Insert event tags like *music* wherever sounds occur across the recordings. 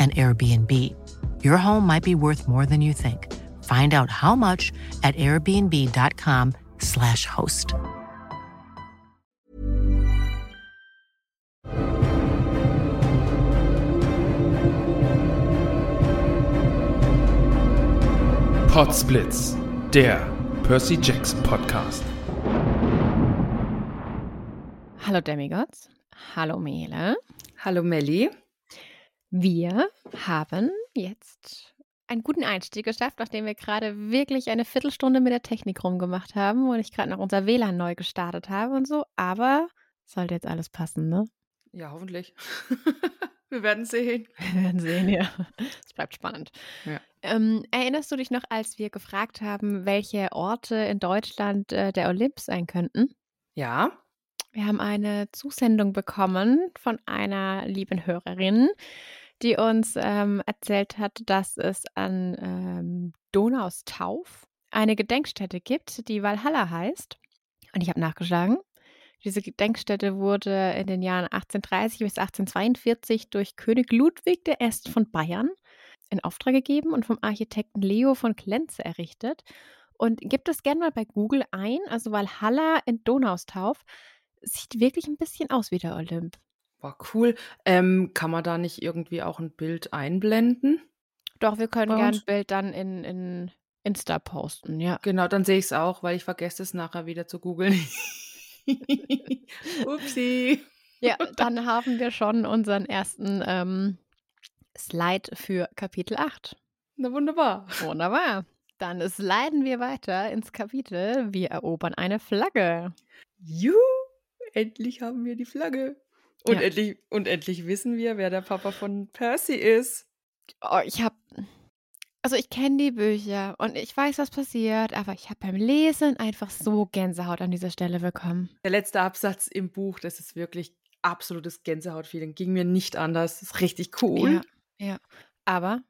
an Airbnb. Your home might be worth more than you think. Find out how much at airbnb.com/slash host. Podsblitz, der Percy Jackson Podcast. Hallo Demigods. Hallo Mele. Hallo Melli. Wir haben jetzt einen guten Einstieg geschafft, nachdem wir gerade wirklich eine Viertelstunde mit der Technik rumgemacht haben und ich gerade noch unser WLAN neu gestartet habe und so. Aber sollte jetzt alles passen, ne? Ja, hoffentlich. *laughs* wir werden sehen. Wir werden sehen, ja. *laughs* Es bleibt spannend. Ja. Ähm, erinnerst du dich noch, als wir gefragt haben, welche Orte in Deutschland äh, der Olymp sein könnten? Ja. Wir haben eine Zusendung bekommen von einer lieben Hörerin, die uns ähm, erzählt hat, dass es an ähm, Donaustauf eine Gedenkstätte gibt, die Valhalla heißt. Und ich habe nachgeschlagen. Diese Gedenkstätte wurde in den Jahren 1830 bis 1842 durch König Ludwig I. von Bayern in Auftrag gegeben und vom Architekten Leo von Klenze errichtet. Und gibt es gerne mal bei Google ein, also Valhalla in Donaustauf, sieht wirklich ein bisschen aus wie der Olymp. War cool. Ähm, kann man da nicht irgendwie auch ein Bild einblenden? Doch, wir können gerne ein Bild dann in, in Insta posten, ja. Genau, dann sehe ich es auch, weil ich vergesse es nachher wieder zu googeln. *laughs* Upsi. Ja, dann haben wir schon unseren ersten ähm, Slide für Kapitel 8. Na wunderbar. Wunderbar. Dann sliden wir weiter ins Kapitel. Wir erobern eine Flagge. Juhu, endlich haben wir die Flagge. Und, Ja. endlich, und endlich wissen wir, wer der Papa von Percy ist. Oh, ich habe. Also ich kenne die Bücher und ich weiß, was passiert, aber ich habe beim Lesen einfach so Gänsehaut an dieser Stelle bekommen. Der letzte Absatz im Buch, das ist wirklich absolutes Gänsehautfeeling. Ging mir nicht anders. Das ist richtig cool. Ja, ja. Aber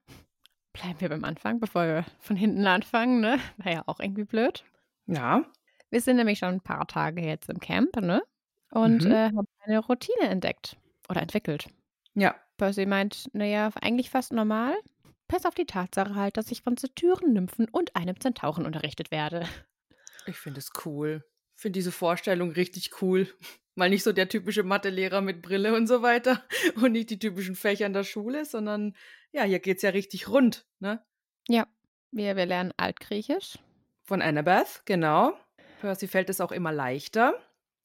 bleiben wir beim Anfang, bevor wir von hinten anfangen, ne? Wäre ja auch irgendwie blöd. Ja. Wir sind nämlich schon ein paar Tage jetzt im Camp, ne? Und Mhm. äh, haben eine Routine entdeckt oder entwickelt. Ja. Percy meint, naja, eigentlich fast normal. Pass auf die Tatsache halt, dass ich von Satyren-Nymphen und einem Zentauren unterrichtet werde. Ich finde es cool. Finde diese Vorstellung richtig cool. *laughs* Mal nicht so der typische Mathelehrer mit Brille und so weiter *laughs* und nicht die typischen Fächer in der Schule, sondern ja, hier geht's ja richtig rund, ne? Ja, wir, wir lernen Altgriechisch. Von Annabeth, genau. Percy fällt es auch immer leichter.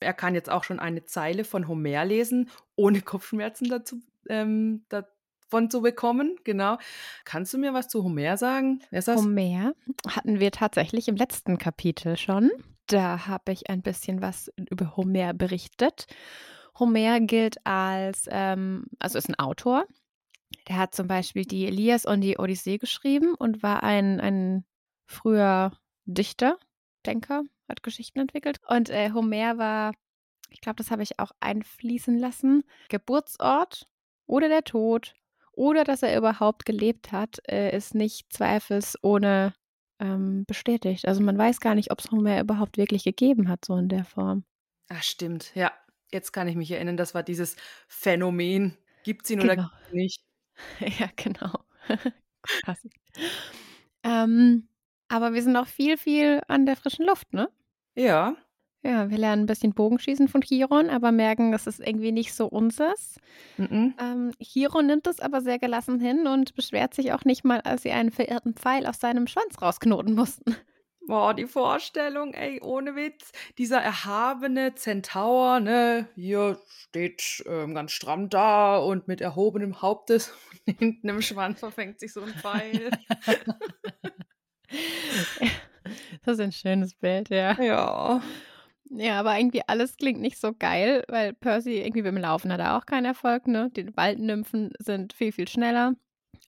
Er kann jetzt auch schon eine Zeile von Homer lesen, ohne Kopfschmerzen dazu, ähm, davon zu bekommen, genau. Kannst du mir was zu Homer sagen? Homer hatten wir tatsächlich im letzten Kapitel schon. Da habe ich ein bisschen was über Homer berichtet. Homer gilt als, ähm, also ist ein Autor. Der hat zum Beispiel die Elias und die Odyssee geschrieben und war ein, ein früher Dichter, Denker, hat Geschichten entwickelt. Und äh, Homer war, ich glaube, das habe ich auch einfließen lassen, Geburtsort oder der Tod oder dass er überhaupt gelebt hat, äh, ist nicht zweifelsohne ähm, bestätigt. Also man weiß gar nicht, ob es Homer überhaupt wirklich gegeben hat, so in der Form. Ah, stimmt, ja. Jetzt kann ich mich erinnern, das war dieses Phänomen. Gibt es ihn oder Genau. ihn nicht? *laughs* Ja, genau. *laughs* Krass. Ähm, aber wir sind noch viel, viel an der frischen Luft, ne? Ja. Ja, wir lernen ein bisschen Bogenschießen von Chiron, aber merken, das ist irgendwie nicht so unseres. Mhm. Ähm, Chiron nimmt es aber sehr gelassen hin und beschwert sich auch nicht mal, als sie einen verirrten Pfeil aus seinem Schwanz rausknoten mussten. Boah, die Vorstellung, ey, ohne Witz. Dieser erhabene Zentaur, ne, hier steht ähm, ganz stramm da und mit erhobenem Hauptes *laughs* und hinten im Schwanz verfängt sich so ein Pfeil. *laughs* *laughs* Das ist ein schönes Bild, ja. ja. Ja, aber irgendwie alles klingt nicht so geil, weil Percy irgendwie beim Laufen hat er auch keinen Erfolg, ne? Die Waldnymphen sind viel, viel schneller.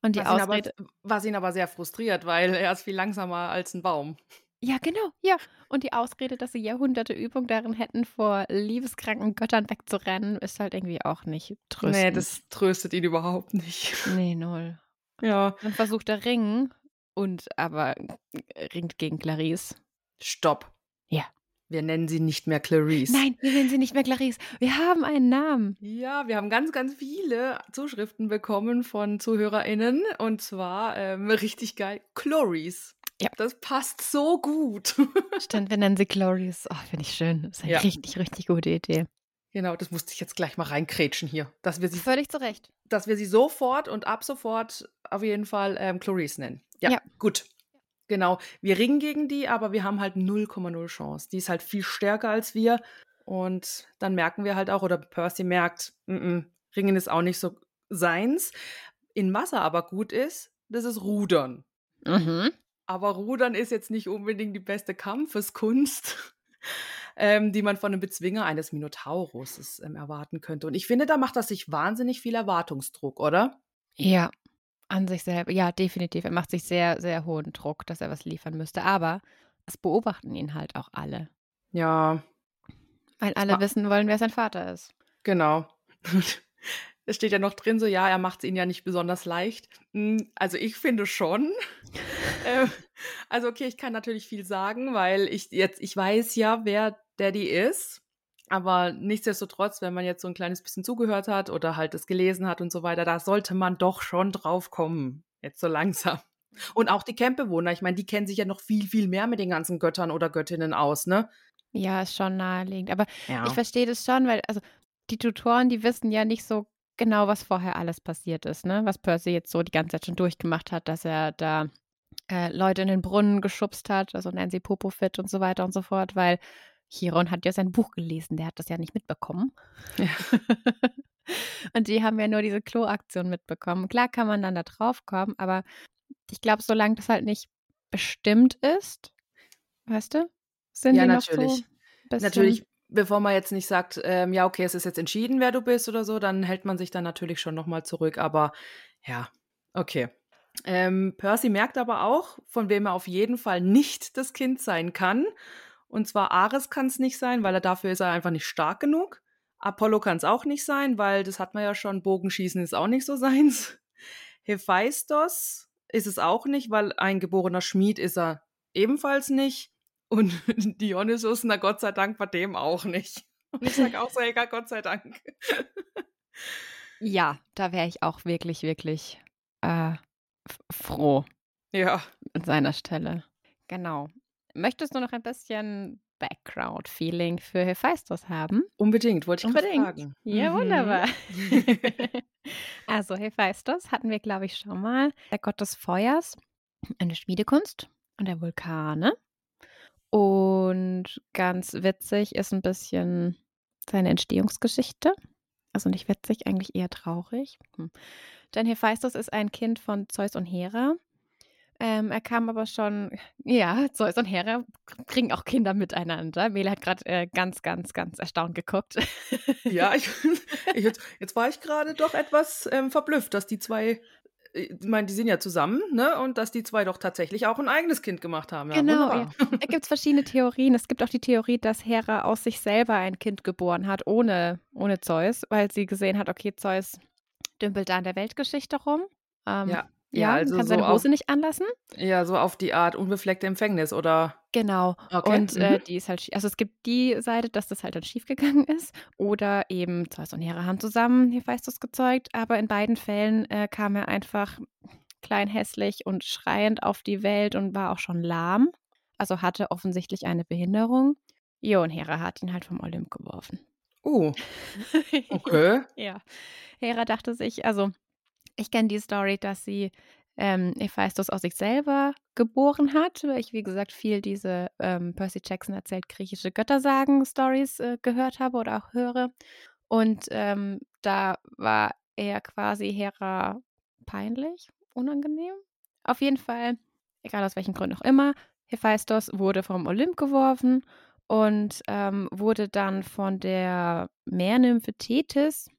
Und die Was ihn, aber, Ausrede. was ihn aber sehr frustriert, weil er ist viel langsamer als ein Baum. Ja, genau, ja. Und die Ausrede, dass sie Jahrhunderte Übung darin hätten, vor liebeskranken Göttern wegzurennen, ist halt irgendwie auch nicht tröstend. Nee, das tröstet ihn überhaupt nicht. Nee, null. Ja. Dann versucht er ringen und aber ringt gegen Clarice. Stopp. Ja. Wir nennen sie nicht mehr Clarice. Nein, wir nennen sie nicht mehr Clarice. Wir haben einen Namen. Ja, wir haben ganz, ganz viele Zuschriften bekommen von ZuhörerInnen. Und zwar ähm, richtig geil. Chloris. Ja. Das passt so gut. *laughs* Stimmt, wir nennen sie Clarice. Oh, finde ich schön. Das ist eine Ja. richtig, richtig gute Idee. genau, das musste ich jetzt gleich mal reinkrätschen hier. Dass wir sie, Völlig zu Recht. dass wir sie sofort und ab sofort auf jeden Fall ähm, Clarice nennen. Ja, Ja. gut. Genau. Wir ringen gegen die, aber wir haben halt 0,0 Chance. Die ist halt viel stärker als wir. Und dann merken wir halt auch, oder Percy merkt, mm -mm, Ringen ist auch nicht so seins. In Masse aber gut ist, das ist Rudern. Mhm. Aber Rudern ist jetzt nicht unbedingt die beste Kampfeskunst, *laughs* ähm, die man von einem Bezwinger eines Minotauruses ähm, erwarten könnte. Und ich finde, da macht das sich wahnsinnig viel Erwartungsdruck, oder? Ja, an sich selber. Ja, definitiv. Er macht sich sehr, sehr hohen Druck, dass er was liefern müsste. Aber es beobachten ihn halt auch alle. Ja, Weil alle Ah. wissen wollen, wer sein Vater ist. genau. *laughs* Es steht ja noch drin, so ja, er macht es ihnen ja nicht besonders leicht. Hm, Also ich finde schon. *laughs* Ähm, also okay, ich kann natürlich viel sagen, weil ich jetzt, ich weiß ja, wer Daddy ist. Aber nichtsdestotrotz, wenn man jetzt so ein kleines bisschen zugehört hat oder halt es gelesen hat und so weiter, da sollte man doch schon drauf kommen. Jetzt so langsam. Und auch die Campbewohner, ich meine, die kennen sich ja noch viel, viel mehr mit den ganzen Göttern oder Göttinnen aus, ne? Ja, ist schon naheliegend. Aber Ja. ich verstehe das schon, weil also die Tutoren, die wissen ja nicht so genau, was vorher alles passiert ist, ne? Was Percy jetzt so die ganze Zeit schon durchgemacht hat, dass er da äh, Leute in den Brunnen geschubst hat, also Nancy Popofit und so weiter und so fort, weil Chiron hat ja sein Buch gelesen, der hat das ja nicht mitbekommen. Ja. *laughs* und die haben ja nur diese Klo-Aktion mitbekommen. Klar kann man dann da drauf kommen, aber ich glaube, solange das halt nicht bestimmt ist, weißt du, sind Ja, die noch natürlich. so ein bisschen Natürlich, bevor man jetzt nicht sagt, ähm, ja, okay, es ist jetzt entschieden, wer du bist oder so, dann hält man sich dann natürlich schon nochmal zurück. Aber ja, okay. Ähm, Percy merkt aber auch, von wem er auf jeden Fall nicht das Kind sein kann. Und zwar Ares kann es nicht sein, weil er dafür ist er einfach nicht stark genug. Apollo kann es auch nicht sein, weil das hat man ja schon, Bogenschießen ist auch nicht so *laughs* seins. Hephaistos ist es auch nicht, weil ein geborener Schmied ist er ebenfalls nicht. Und *laughs* Dionysus, na Gott sei Dank, bei dem auch nicht. Und ich sage auch so, egal, Gott sei Dank. Ja, da wäre ich auch wirklich, wirklich äh, froh Ja, an seiner Stelle. Genau. Möchtest du noch ein bisschen Background-Feeling für Hephaistos haben? unbedingt, wollte ich gerade Unbedingt. fragen. Ja, Mhm. wunderbar. *laughs* *laughs* also Hephaistos hatten wir, glaube ich, schon mal. Der Gott des Feuers, eine Schmiedekunst und der Vulkane. Und ganz witzig ist ein bisschen seine Entstehungsgeschichte. Also nicht witzig, eigentlich eher traurig. Hm. Denn Hephaistos ist ein Kind von Zeus und Hera. Ähm, er kam aber schon, ja, Zeus und Hera kriegen auch Kinder miteinander. Mele hat gerade äh, ganz, ganz, ganz erstaunt geguckt. Ja, *laughs* ich, *laughs* ich jetzt, jetzt war ich gerade doch etwas ähm, verblüfft, dass die zwei, äh, ich meine, die sind ja zusammen, ne? Und dass die zwei doch tatsächlich auch ein eigenes Kind gemacht haben. Ja, Genau, wunderbar. Da gibt es verschiedene Theorien. Es gibt auch die Theorie, dass Hera aus sich selber ein Kind geboren hat, ohne, ohne Zeus, weil sie gesehen hat, okay, Zeus, dümpelt da in der Weltgeschichte rum. Ähm, Ja, ja, ja, also kann so seine auf, Hose nicht anlassen. ja, so auf die Art unbefleckte Empfängnis, oder? Genau. Okay. Und äh, Mhm. die ist halt, also es gibt die Seite, dass das halt dann schiefgegangen *laughs* ist. Oder eben Zeus und Hera haben zusammen Hephaistos gezeugt. Aber in beiden Fällen äh, kam er einfach klein, hässlich und schreiend auf die Welt und war auch schon lahm. Also hatte offensichtlich eine Behinderung. Jo, und Hera hat ihn halt vom Olymp geworfen. Uh, *laughs* okay. Ja. Hera dachte sich, also ich kenne die Story, dass sie ähm, Hephaistos aus sich selber geboren hat, weil ich, wie gesagt, viel diese ähm, Percy Jackson erzählt griechische Göttersagen-Stories äh, gehört habe oder auch höre. Und ähm, da war er quasi Hera peinlich, unangenehm. Auf jeden Fall, egal aus welchen Gründen auch immer, Hephaistos wurde vom Olymp geworfen und ähm, wurde dann von der Meernymphe Thetis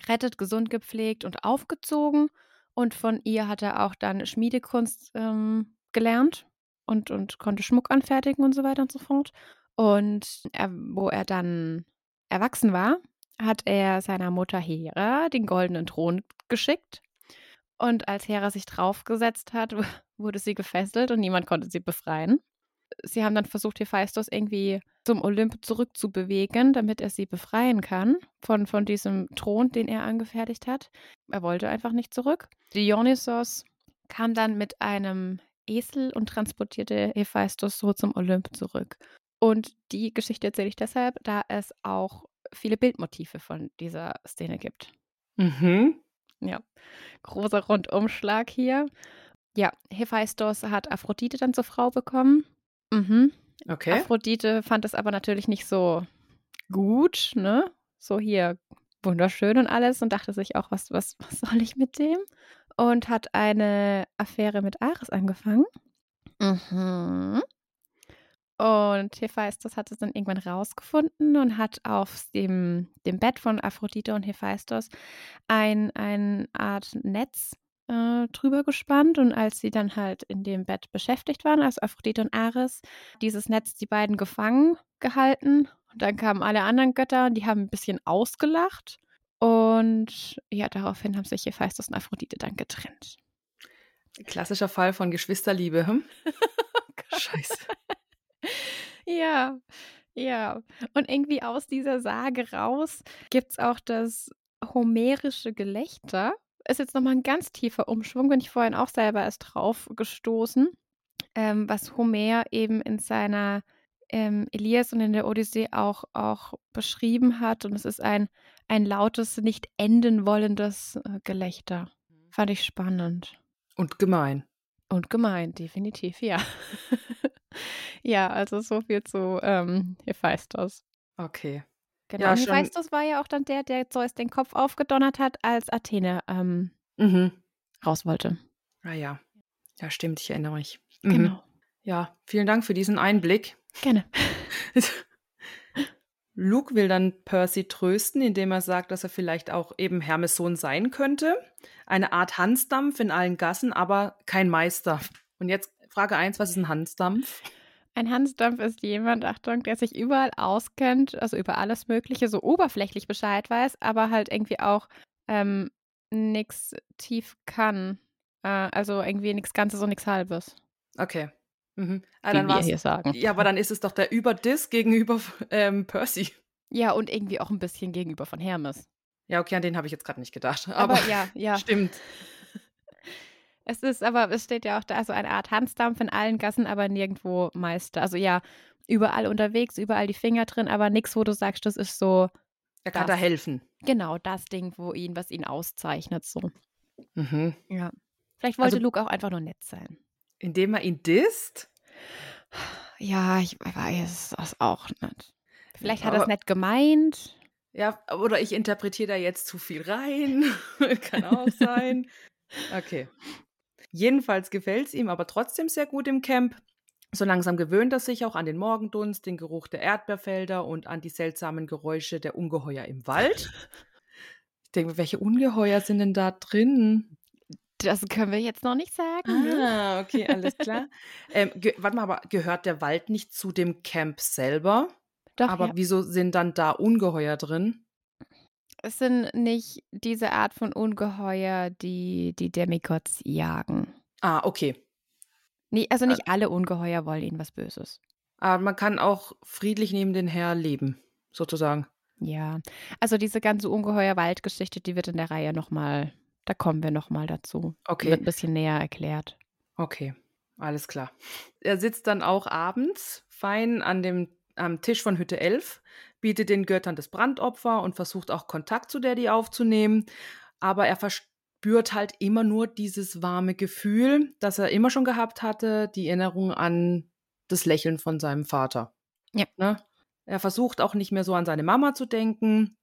gerettet, gesund gepflegt und aufgezogen. Und von ihr hat er auch dann Schmiedekunst ähm, gelernt und, und konnte Schmuck anfertigen und so weiter und so fort. Und er, wo er dann erwachsen war, hat er seiner Mutter Hera den goldenen Thron geschickt. Und als Hera sich draufgesetzt hat, *laughs* wurde sie gefesselt und niemand konnte sie befreien. Sie haben dann versucht, Hephaistos irgendwie zum Olymp zurückzubewegen, damit er sie befreien kann von, von diesem Thron, den er angefertigt hat. Er wollte einfach nicht zurück. Dionysos kam dann mit einem Esel und transportierte Hephaistos so zum Olymp zurück. Und die Geschichte erzähle ich deshalb, da es auch viele Bildmotive von dieser Szene gibt. Mhm. Ja, großer Rundumschlag hier. Ja, Hephaistos hat Aphrodite dann zur Frau bekommen. Mhm. Okay. Aphrodite fand es aber natürlich nicht so gut, ne? So hier wunderschön und alles und dachte sich auch, was, was, was *laughs* soll ich mit dem? Und hat eine Affäre mit Ares angefangen. Mhm. Und Hephaistos hat es dann irgendwann rausgefunden und hat auf dem, dem Bett von Aphrodite und Hephaistos ein, ein Art Netz äh, drüber gespannt. Und als sie dann halt in dem Bett beschäftigt waren, also Aphrodite und Ares, dieses Netz die beiden gefangen gehalten. Und dann kamen alle anderen Götter und die haben ein bisschen ausgelacht. Und ja, daraufhin haben sich Hephaistos und Aphrodite dann getrennt. Klassischer Fall von Geschwisterliebe. Hm? *laughs* Scheiße. Ja, ja. Und irgendwie aus dieser Sage raus gibt es auch das homerische Gelächter. Ist jetzt nochmal ein ganz tiefer Umschwung, bin ich vorhin auch selber erst drauf gestoßen, ähm, was Homer eben in seiner ähm, Elias und in der Odyssee auch, auch beschrieben hat. Und es ist ein, ein lautes, nicht enden wollendes äh, Gelächter. Fand ich spannend. Und gemein. Und gemein, definitiv, ja. *laughs* ja, also so viel zu ähm, Hephaistos. Okay. Genau. Ja, Hephaistos war ja auch dann der, der Zeus den Kopf aufgedonnert hat, als Athene ähm, Mhm. raus wollte. Ah ja. Ja, stimmt, ich erinnere mich. Mhm. Genau. Ja, vielen Dank für diesen Einblick. Gerne. *laughs* Luke will dann Percy trösten, indem er sagt, dass er vielleicht auch eben Hermes Sohn sein könnte. Eine Art Hansdampf in allen Gassen, aber kein Meister. Und jetzt Frage 1, was ist ein Hansdampf? Ein Hansdampf ist jemand, Achtung, der sich überall auskennt, also über alles Mögliche, so oberflächlich Bescheid weiß, aber halt irgendwie auch ähm, nichts tief kann. Äh, also irgendwie nichts Ganzes und nichts Halbes. Okay. Mhm. Ah, dann wir hier sagen. Ja, aber dann ist es doch der Überdiss gegenüber ähm, Percy. Ja, und irgendwie auch ein bisschen gegenüber von Hermes. Ja, okay, an den habe ich jetzt gerade nicht gedacht. Aber, Aber, ja, ja. *laughs* stimmt. Es ist aber, es steht ja auch da, so eine Art Hansdampf in allen Gassen, aber nirgendwo Meister. Also ja, überall unterwegs, überall die Finger drin, aber nichts, wo du sagst, das ist so Er kann Das. da helfen. genau das Ding, wo ihn, was ihn auszeichnet. So. Mhm. Ja. Vielleicht wollte Also- Luke auch einfach nur nett sein. Indem er ihn disst? Ja, ich weiß das auch nicht. Vielleicht hat er es nett gemeint. Ja, oder ich interpretiere da jetzt zu viel rein. *laughs* Kann auch sein. *laughs* Okay. Jedenfalls gefällt es ihm aber trotzdem sehr gut im Camp. So langsam gewöhnt er sich auch an den Morgendunst, den Geruch der Erdbeerfelder und an die seltsamen Geräusche der Ungeheuer im Wald. *laughs* Ich denke, welche Ungeheuer sind denn da drin? Das können wir jetzt noch nicht sagen. ne? Ah, okay, alles *laughs* klar. ähm, warte mal, aber gehört der Wald nicht zu dem Camp selber? Doch, aber ja. wieso sind dann da Ungeheuer drin? Es sind nicht diese Art von Ungeheuer, die die Demigods jagen. Ah, okay. Nee, also nicht alle Ungeheuer wollen ihnen was Böses. Aber man kann auch friedlich neben den Herr leben, sozusagen. Ja, also diese ganze Ungeheuer-Waldgeschichte, die wird in der Reihe nochmal, da kommen wir nochmal dazu. Okay. Wird ein bisschen näher erklärt. Okay, alles klar. Er sitzt dann auch abends fein an dem, am Tisch von Hütte 11, bietet den Göttern das Brandopfer und versucht auch Kontakt zu Daddy aufzunehmen. Aber er verspürt halt immer nur dieses warme Gefühl, das er immer schon gehabt hatte, die Erinnerung an das Lächeln von seinem Vater. Ja. Ne? Er versucht auch nicht mehr so an seine Mama zu denken,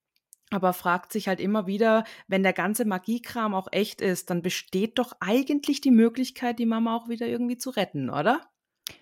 aber fragt sich halt immer wieder, wenn der ganze Magiekram auch echt ist, dann besteht doch eigentlich die Möglichkeit, die Mama auch wieder irgendwie zu retten, oder?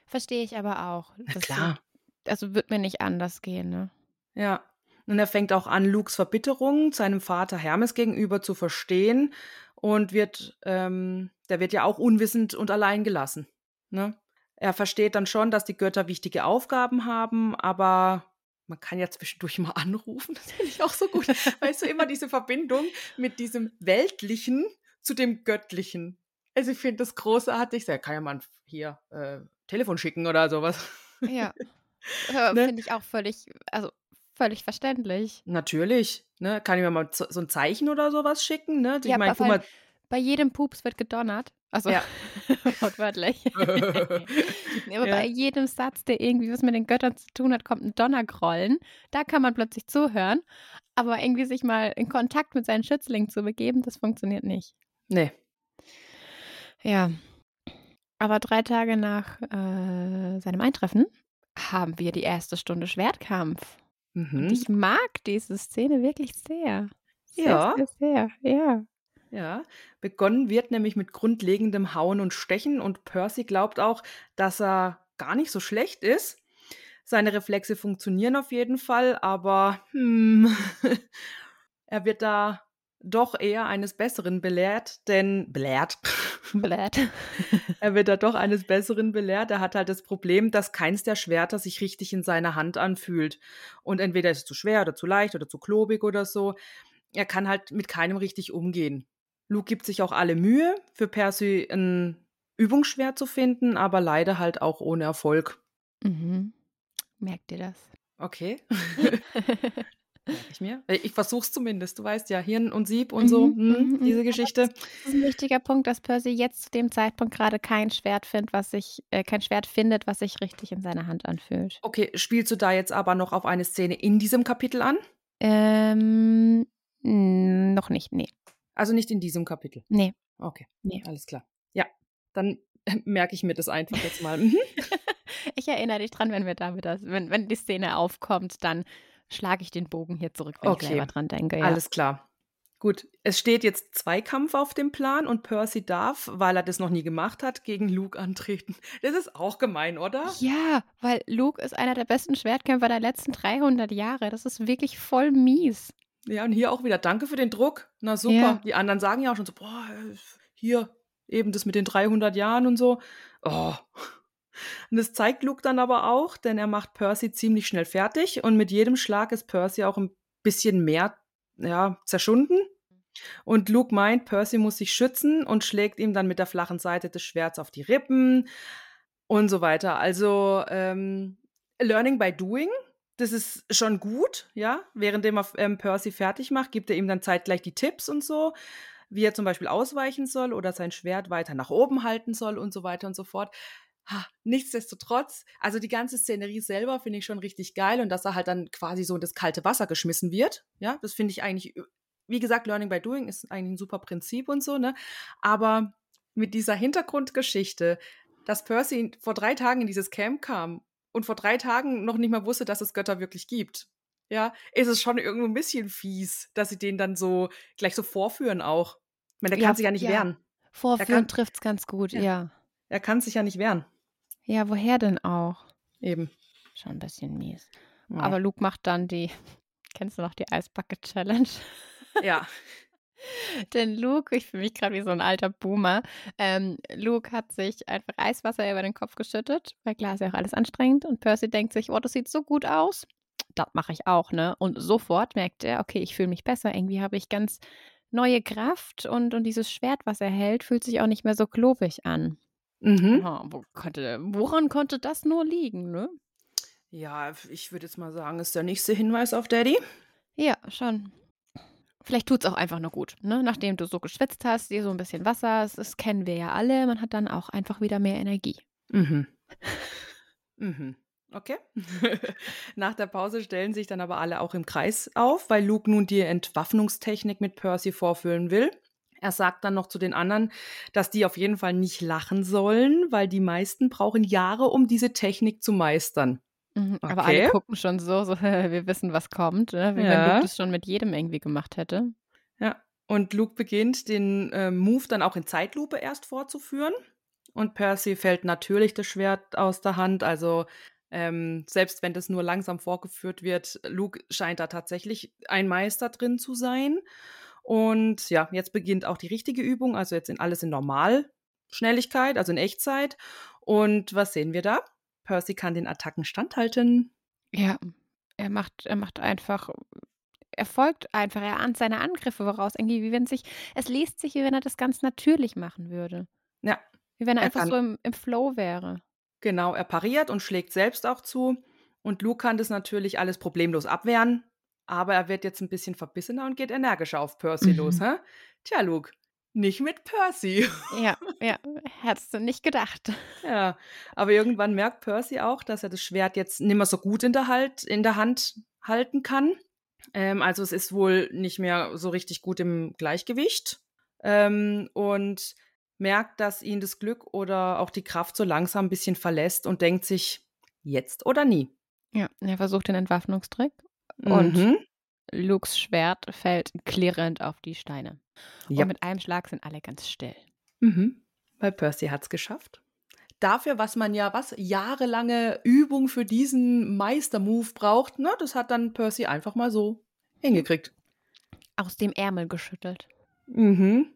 Verstehe ich aber auch. Na Das- klar. Also wird mir nicht anders gehen, ne? Ja. Und er fängt auch an, Lukes Verbitterung seinem Vater Hermes gegenüber zu verstehen und wird, ähm, der wird ja auch unwissend und allein gelassen. Ne? Er versteht dann schon, dass die Götter wichtige Aufgaben haben, aber man kann ja zwischendurch mal *laughs* anrufen. Das finde ich auch so gut. weißt du, immer diese Verbindung mit diesem Weltlichen zu dem Göttlichen. Also ich finde das großartig. Er kann ja mal hier äh, Telefon schicken oder sowas. Ja. *laughs* Äh, Ne? Finde ich auch völlig, also völlig verständlich. Natürlich, ne? Kann ich mir mal so so ein Zeichen oder sowas schicken, ne? Ich Ja, aber guck mal, Bei jedem Pups wird gedonnert. Also Ja. *laughs* wortwörtlich. Nee, *laughs* aber Ja. bei jedem Satz, der irgendwie was mit den Göttern zu tun hat, kommt ein Donnergrollen. Da kann man plötzlich zuhören. Aber irgendwie sich mal in Kontakt mit seinen Schützlingen zu begeben, das funktioniert nicht. nee. Ja. Aber drei Tage nach äh, seinem Eintreffen haben wir die erste Stunde Schwertkampf. Und Mhm. ich mag diese Szene wirklich sehr. Sehr, Ja. sehr, sehr. Ja. Ja, begonnen wird nämlich mit grundlegendem Hauen und Stechen und Percy glaubt auch, dass er gar nicht so schlecht ist. Seine Reflexe funktionieren auf jeden Fall, aber hm, *laughs* er wird da doch eher eines Besseren belehrt, denn belehrt. Blätt. *laughs* Er wird da doch eines Besseren belehrt. Er hat halt das Problem, dass keins der Schwerter sich richtig in seiner Hand anfühlt. Und entweder ist es zu schwer oder zu leicht oder zu klobig oder so. Er kann halt mit keinem richtig umgehen. Luke gibt sich auch alle Mühe, für Percy ein Übungsschwert zu finden, aber leider halt auch ohne Erfolg. Mhm. Merkt ihr das? Okay. *laughs* *laughs* Merke ich mir. Äh, Ich versuch's zumindest. Du weißt ja, Hirn und Sieb und so, Mhm, hm, mhm, diese mhm. Geschichte. Das ist ein wichtiger Punkt, dass Percy jetzt zu dem Zeitpunkt gerade kein Schwert findet, was sich, äh, kein Schwert findet, was sich richtig in seiner Hand anfühlt. Okay, spielst du da jetzt aber noch auf eine Szene in diesem Kapitel an? Ähm, noch nicht, nee. Also nicht in diesem Kapitel. Nee. Okay, Nee. alles klar. Ja, dann *laughs* merke ich mir das einfach jetzt mal. Mhm. *laughs* Ich erinnere dich dran, wenn wir da wieder, wenn, wenn die Szene aufkommt, dann schlage ich den Bogen hier zurück, wenn Okay. ich selber dran denke. Ja. Alles klar. Gut, es steht jetzt Zweikampf auf dem Plan und Percy darf, weil er das noch nie gemacht hat, gegen Luke antreten. *laughs* Das ist auch gemein, oder? Ja, weil Luke ist einer der besten Schwertkämpfer der letzten 300 Jahre. Das ist wirklich voll mies. Ja, und hier auch wieder danke für den Druck. Na super. Ja. Die anderen sagen ja auch schon so, boah, äh, hier eben das mit den 300 Jahren und so. Oh. Und das zeigt Luke dann aber auch, denn er macht Percy ziemlich schnell fertig und mit jedem Schlag ist Percy auch ein bisschen mehr ja, zerschunden. Und Luke meint, Percy muss sich schützen und schlägt ihm dann mit der flachen Seite des Schwerts auf die Rippen und so weiter. Also ähm, Learning by Doing, das ist schon gut, ja. Währenddem er ähm, Percy fertig macht, gibt er ihm dann zeitgleich die Tipps und so, wie er zum Beispiel ausweichen soll oder sein Schwert weiter nach oben halten soll und so weiter und so fort. Ha, nichtsdestotrotz, also die ganze Szenerie selber finde ich schon richtig geil und dass er halt dann quasi so in das kalte Wasser geschmissen wird. Ja, das finde ich eigentlich, wie gesagt, Learning by Doing ist eigentlich ein super Prinzip und so, ne? Aber mit dieser Hintergrundgeschichte, dass Percy vor drei Tagen in dieses Camp kam und vor drei Tagen noch nicht mal wusste, dass es Götter wirklich gibt. Ja, ist es schon irgendwo ein bisschen fies, dass sie den dann so gleich so vorführen auch. Ich meine, der Ja, kann sich ja nicht ja. wehren. Vorführen trifft es ganz gut, Ja. ja. Er kann sich ja nicht wehren. Ja, woher denn auch? Eben. Schon ein bisschen mies. Ja. Aber Luke macht dann die, *laughs* kennst du noch die Eisbucket Challenge? *laughs* ja. Denn Luke, ich fühle mich gerade wie so ein alter Boomer. Ähm, Luke hat sich einfach Eiswasser über den Kopf geschüttet, weil klar ist ja auch alles anstrengend. Und Percy denkt sich, oh, das sieht so gut aus. das mache ich auch, ne? Und sofort merkt er, okay, ich fühle mich besser. Irgendwie habe ich ganz neue Kraft und, und dieses Schwert, was er hält, fühlt sich auch nicht mehr so klobig an. Mhm. Oh, wo konnte, woran konnte das nur liegen, ne? Ja, ich würde jetzt mal sagen, ist der nächste Hinweis auf Daddy. Ja, schon. Vielleicht tut es auch einfach nur gut, ne? Nachdem du so geschwitzt hast, dir so ein bisschen Wasser, das, das kennen wir ja alle, man hat dann auch einfach wieder mehr Energie. Mhm. *laughs* mhm. Okay. *laughs* Nach der Pause stellen sich dann aber alle auch im Kreis auf, weil Luke nun die Entwaffnungstechnik mit Percy vorführen will. Er sagt dann noch zu den anderen, dass die auf jeden Fall nicht lachen sollen, weil die meisten brauchen Jahre, um diese Technik zu meistern. Mhm, Aber alle gucken schon so, so *laughs* wir wissen, was kommt, ne? wie wenn Ja. Luke das schon mit jedem irgendwie gemacht hätte. Ja. Und Luke beginnt den äh, Move dann auch in Zeitlupe erst vorzuführen. Und Percy fällt natürlich das Schwert aus der Hand. Also ähm, selbst wenn das nur langsam vorgeführt wird, Luke scheint da tatsächlich ein Meister drin zu sein. Und ja, jetzt beginnt auch die richtige Übung, also jetzt in alles in Normalschnelligkeit, also in Echtzeit. Und was sehen wir da? Percy kann den Attacken standhalten. Ja, er macht, er macht einfach, er folgt einfach, er ahnt seine Angriffe voraus, irgendwie, wie wenn sich, es liest sich, wie wenn er das ganz natürlich machen würde. Ja, Wie wenn er Er einfach kann- so im, im Flow wäre. Genau, er pariert und schlägt selbst auch zu. Und Luke kann das natürlich alles problemlos abwehren. Aber er wird jetzt ein bisschen verbissener und geht energischer auf Percy Mhm. los. Hä? Tja, Luke, nicht mit Percy. Ja, *laughs* ja, hättest du nicht gedacht. ja, aber irgendwann merkt Percy auch, dass er das Schwert jetzt nicht mehr so gut in der, halt, in der Hand halten kann. Ähm, also es ist wohl nicht mehr so richtig gut im Gleichgewicht. Ähm, und merkt, dass ihn das Glück oder auch die Kraft so langsam ein bisschen verlässt und denkt sich, jetzt oder nie. Ja, er versucht den Entwaffnungstrick Und Mhm. Lukes Schwert fällt klirrend auf die Steine. Ja. Und mit einem Schlag sind alle ganz still. Mhm. Weil Percy hat es geschafft. Dafür, was man ja, was, jahrelange Übung für diesen Meistermove braucht, ne, das hat dann Percy einfach mal so hingekriegt. Aus dem Ärmel geschüttelt. Mhm.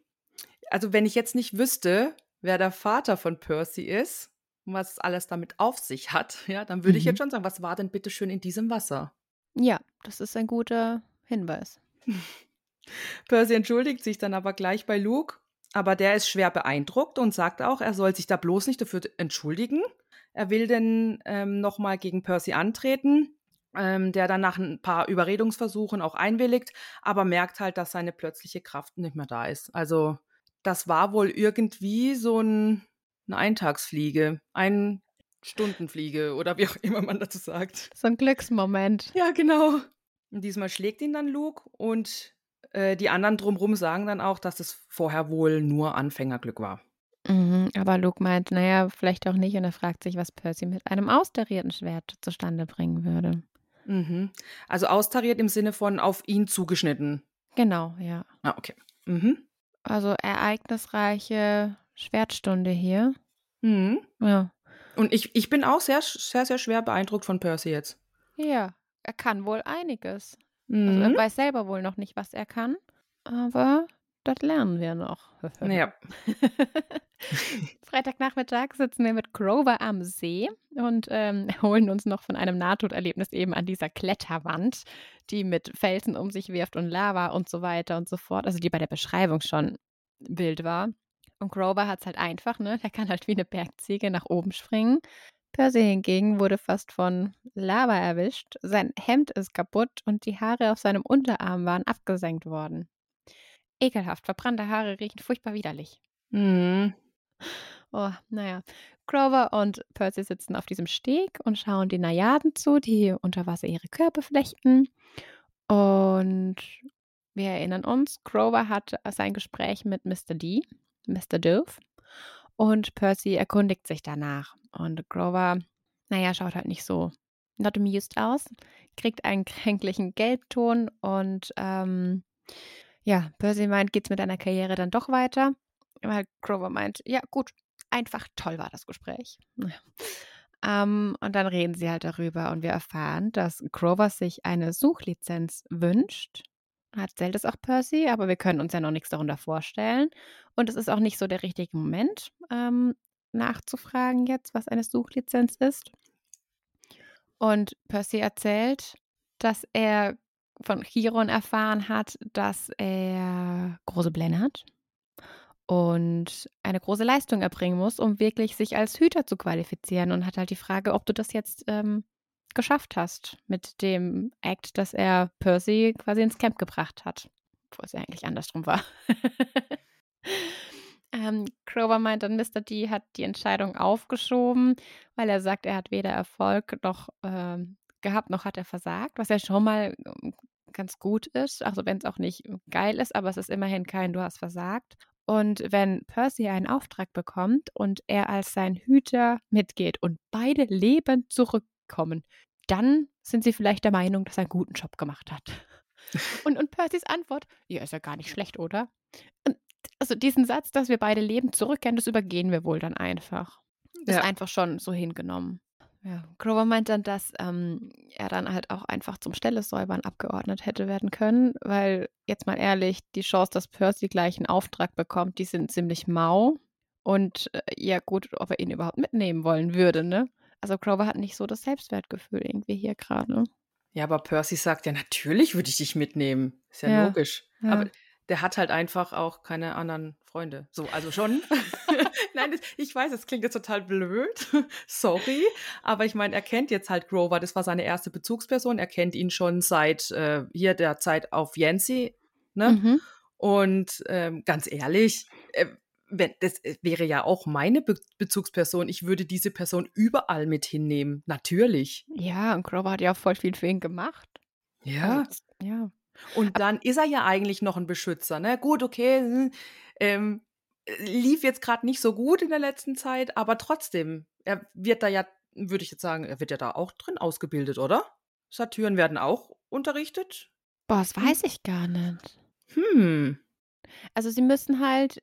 Also, wenn ich jetzt nicht wüsste, wer der Vater von Percy ist und was alles damit auf sich hat, ja, dann würde ich Mhm. jetzt schon sagen, was war denn bitte schön in diesem Wasser? Ja, das ist ein guter Hinweis. *laughs* Percy entschuldigt sich dann aber gleich bei Luke, aber der ist schwer beeindruckt und sagt auch, er soll sich da bloß nicht dafür entschuldigen. Er will denn ähm, nochmal gegen Percy antreten, ähm, der dann nach ein paar Überredungsversuchen auch einwilligt, aber merkt halt, dass seine plötzliche Kraft nicht mehr da ist. Also das war wohl irgendwie so ein, eine Eintagsfliege, ein Stundenfliege oder wie *laughs* auch immer man dazu sagt. So ein Glücksmoment. Ja, genau. Und diesmal schlägt ihn dann Luke und äh, die anderen drumrum sagen dann auch, dass es vorher wohl nur Anfängerglück war. Mhm, aber Luke meint, naja, vielleicht auch nicht. Und er fragt sich, was Percy mit einem austarierten Schwert zustande bringen würde. Mhm. Also austariert im Sinne von auf ihn zugeschnitten. Genau, ja. Ah, okay. Mhm. Also ereignisreiche Schwertstunde hier. Mhm. Ja. Und ich, ich bin auch sehr, sehr, sehr schwer beeindruckt von Percy jetzt. Ja, er kann wohl einiges. Also er Mhm. weiß selber wohl noch nicht, was er kann. Aber das lernen wir noch. *laughs* Ja. *laughs* Freitagnachmittag sitzen wir mit Grover am See und ähm, *laughs* holen uns noch von einem Nahtoderlebnis eben an dieser Kletterwand, die mit Felsen um sich wirft und Lava und so weiter und so fort. Also die bei der Beschreibung schon wild war. Und Grover hat es halt einfach, ne? Der kann halt wie eine Bergziege nach oben springen. Percy hingegen wurde fast von Lava erwischt. Sein Hemd ist kaputt und die Haare auf seinem Unterarm waren abgesenkt worden. Ekelhaft, verbrannte Haare riechen furchtbar widerlich. Mhm. Oh, naja. Grover und Percy sitzen auf diesem Steg und schauen den Najaden zu, die unter Wasser ihre Körper flechten. Und wir erinnern uns, Grover hat sein Gespräch mit Mr. D, Mr. Dove. Und Percy erkundigt sich danach. Und Grover, naja, schaut halt nicht so not amused aus, kriegt einen kränklichen Gelbton und ähm, ja, Percy meint, geht's mit deiner Karriere dann doch weiter? Weil Grover meint, ja, gut, einfach toll war das Gespräch. Naja. Ähm, und dann reden sie halt darüber und wir erfahren, dass Grover sich eine Suchlizenz wünscht. Erzählt es auch Percy, aber wir können uns ja noch nichts darunter vorstellen. Und es ist auch nicht so der richtige Moment, ähm, nachzufragen jetzt, was eine Suchlizenz ist. Und Percy erzählt, dass er von Chiron erfahren hat, dass er große Pläne hat und eine große Leistung erbringen muss, um wirklich sich als Hüter zu qualifizieren und hat halt die Frage, ob du das jetzt ähm, geschafft hast mit dem Act, dass er Percy quasi ins Camp gebracht hat, wo es ja eigentlich andersrum war. *laughs* ähm, Grover meint dann, Mr. D hat die Entscheidung aufgeschoben, weil er sagt, er hat weder Erfolg noch ähm, gehabt, noch hat er versagt, was ja schon mal ähm, ganz gut ist, also wenn es auch nicht geil ist, aber es ist immerhin kein Du hast versagt. Und wenn Percy einen Auftrag bekommt und er als sein Hüter mitgeht und beide lebend zurückkommen, dann sind sie vielleicht der Meinung, dass er einen guten Job gemacht hat. *laughs* Und, und Percys Antwort, ja, ist ja gar nicht schlecht, oder? Und also diesen Satz, dass wir beide lebend zurückkehren, das übergehen wir wohl dann einfach. Ist ja. einfach schon so hingenommen. Ja, Grover meint dann, dass ähm, er dann halt auch einfach zum Stellesäubern abgeordnet hätte werden können, weil jetzt mal ehrlich, die Chance, dass Percy gleich einen Auftrag bekommt, die sind ziemlich mau. Und äh, ja, gut, ob er ihn überhaupt mitnehmen wollen würde, ne? Also Grover hat nicht so das Selbstwertgefühl irgendwie hier gerade. Ja, aber Percy sagt ja, natürlich würde ich dich mitnehmen. Ist ja, ja logisch. Ja. Aber der hat halt einfach auch keine anderen Freunde. So, also schon. *laughs* *laughs* Nein, das, ich weiß, es klingt jetzt total blöd. *laughs* Sorry. Aber ich meine, er kennt jetzt halt Grover. Das war seine erste Bezugsperson. Er kennt ihn schon seit äh, hier der Zeit auf Yancy. Ne? Mhm. Und ähm, ganz ehrlich, äh, wenn, das äh, wäre ja auch meine Be Bezugsperson. Ich würde diese Person überall mit hinnehmen. Natürlich. Ja, und Grover hat ja auch voll viel für ihn gemacht. Ja. Also, ja. Und dann ist er ja eigentlich noch ein Beschützer. Ne? Gut, okay, hm, ähm, lief jetzt gerade nicht so gut in der letzten Zeit, aber trotzdem, er wird da ja, würde ich jetzt sagen, er wird ja da auch drin ausgebildet, oder? Satyren werden auch unterrichtet? Boah, das hm. weiß ich gar nicht. Hm. Also sie müssen halt,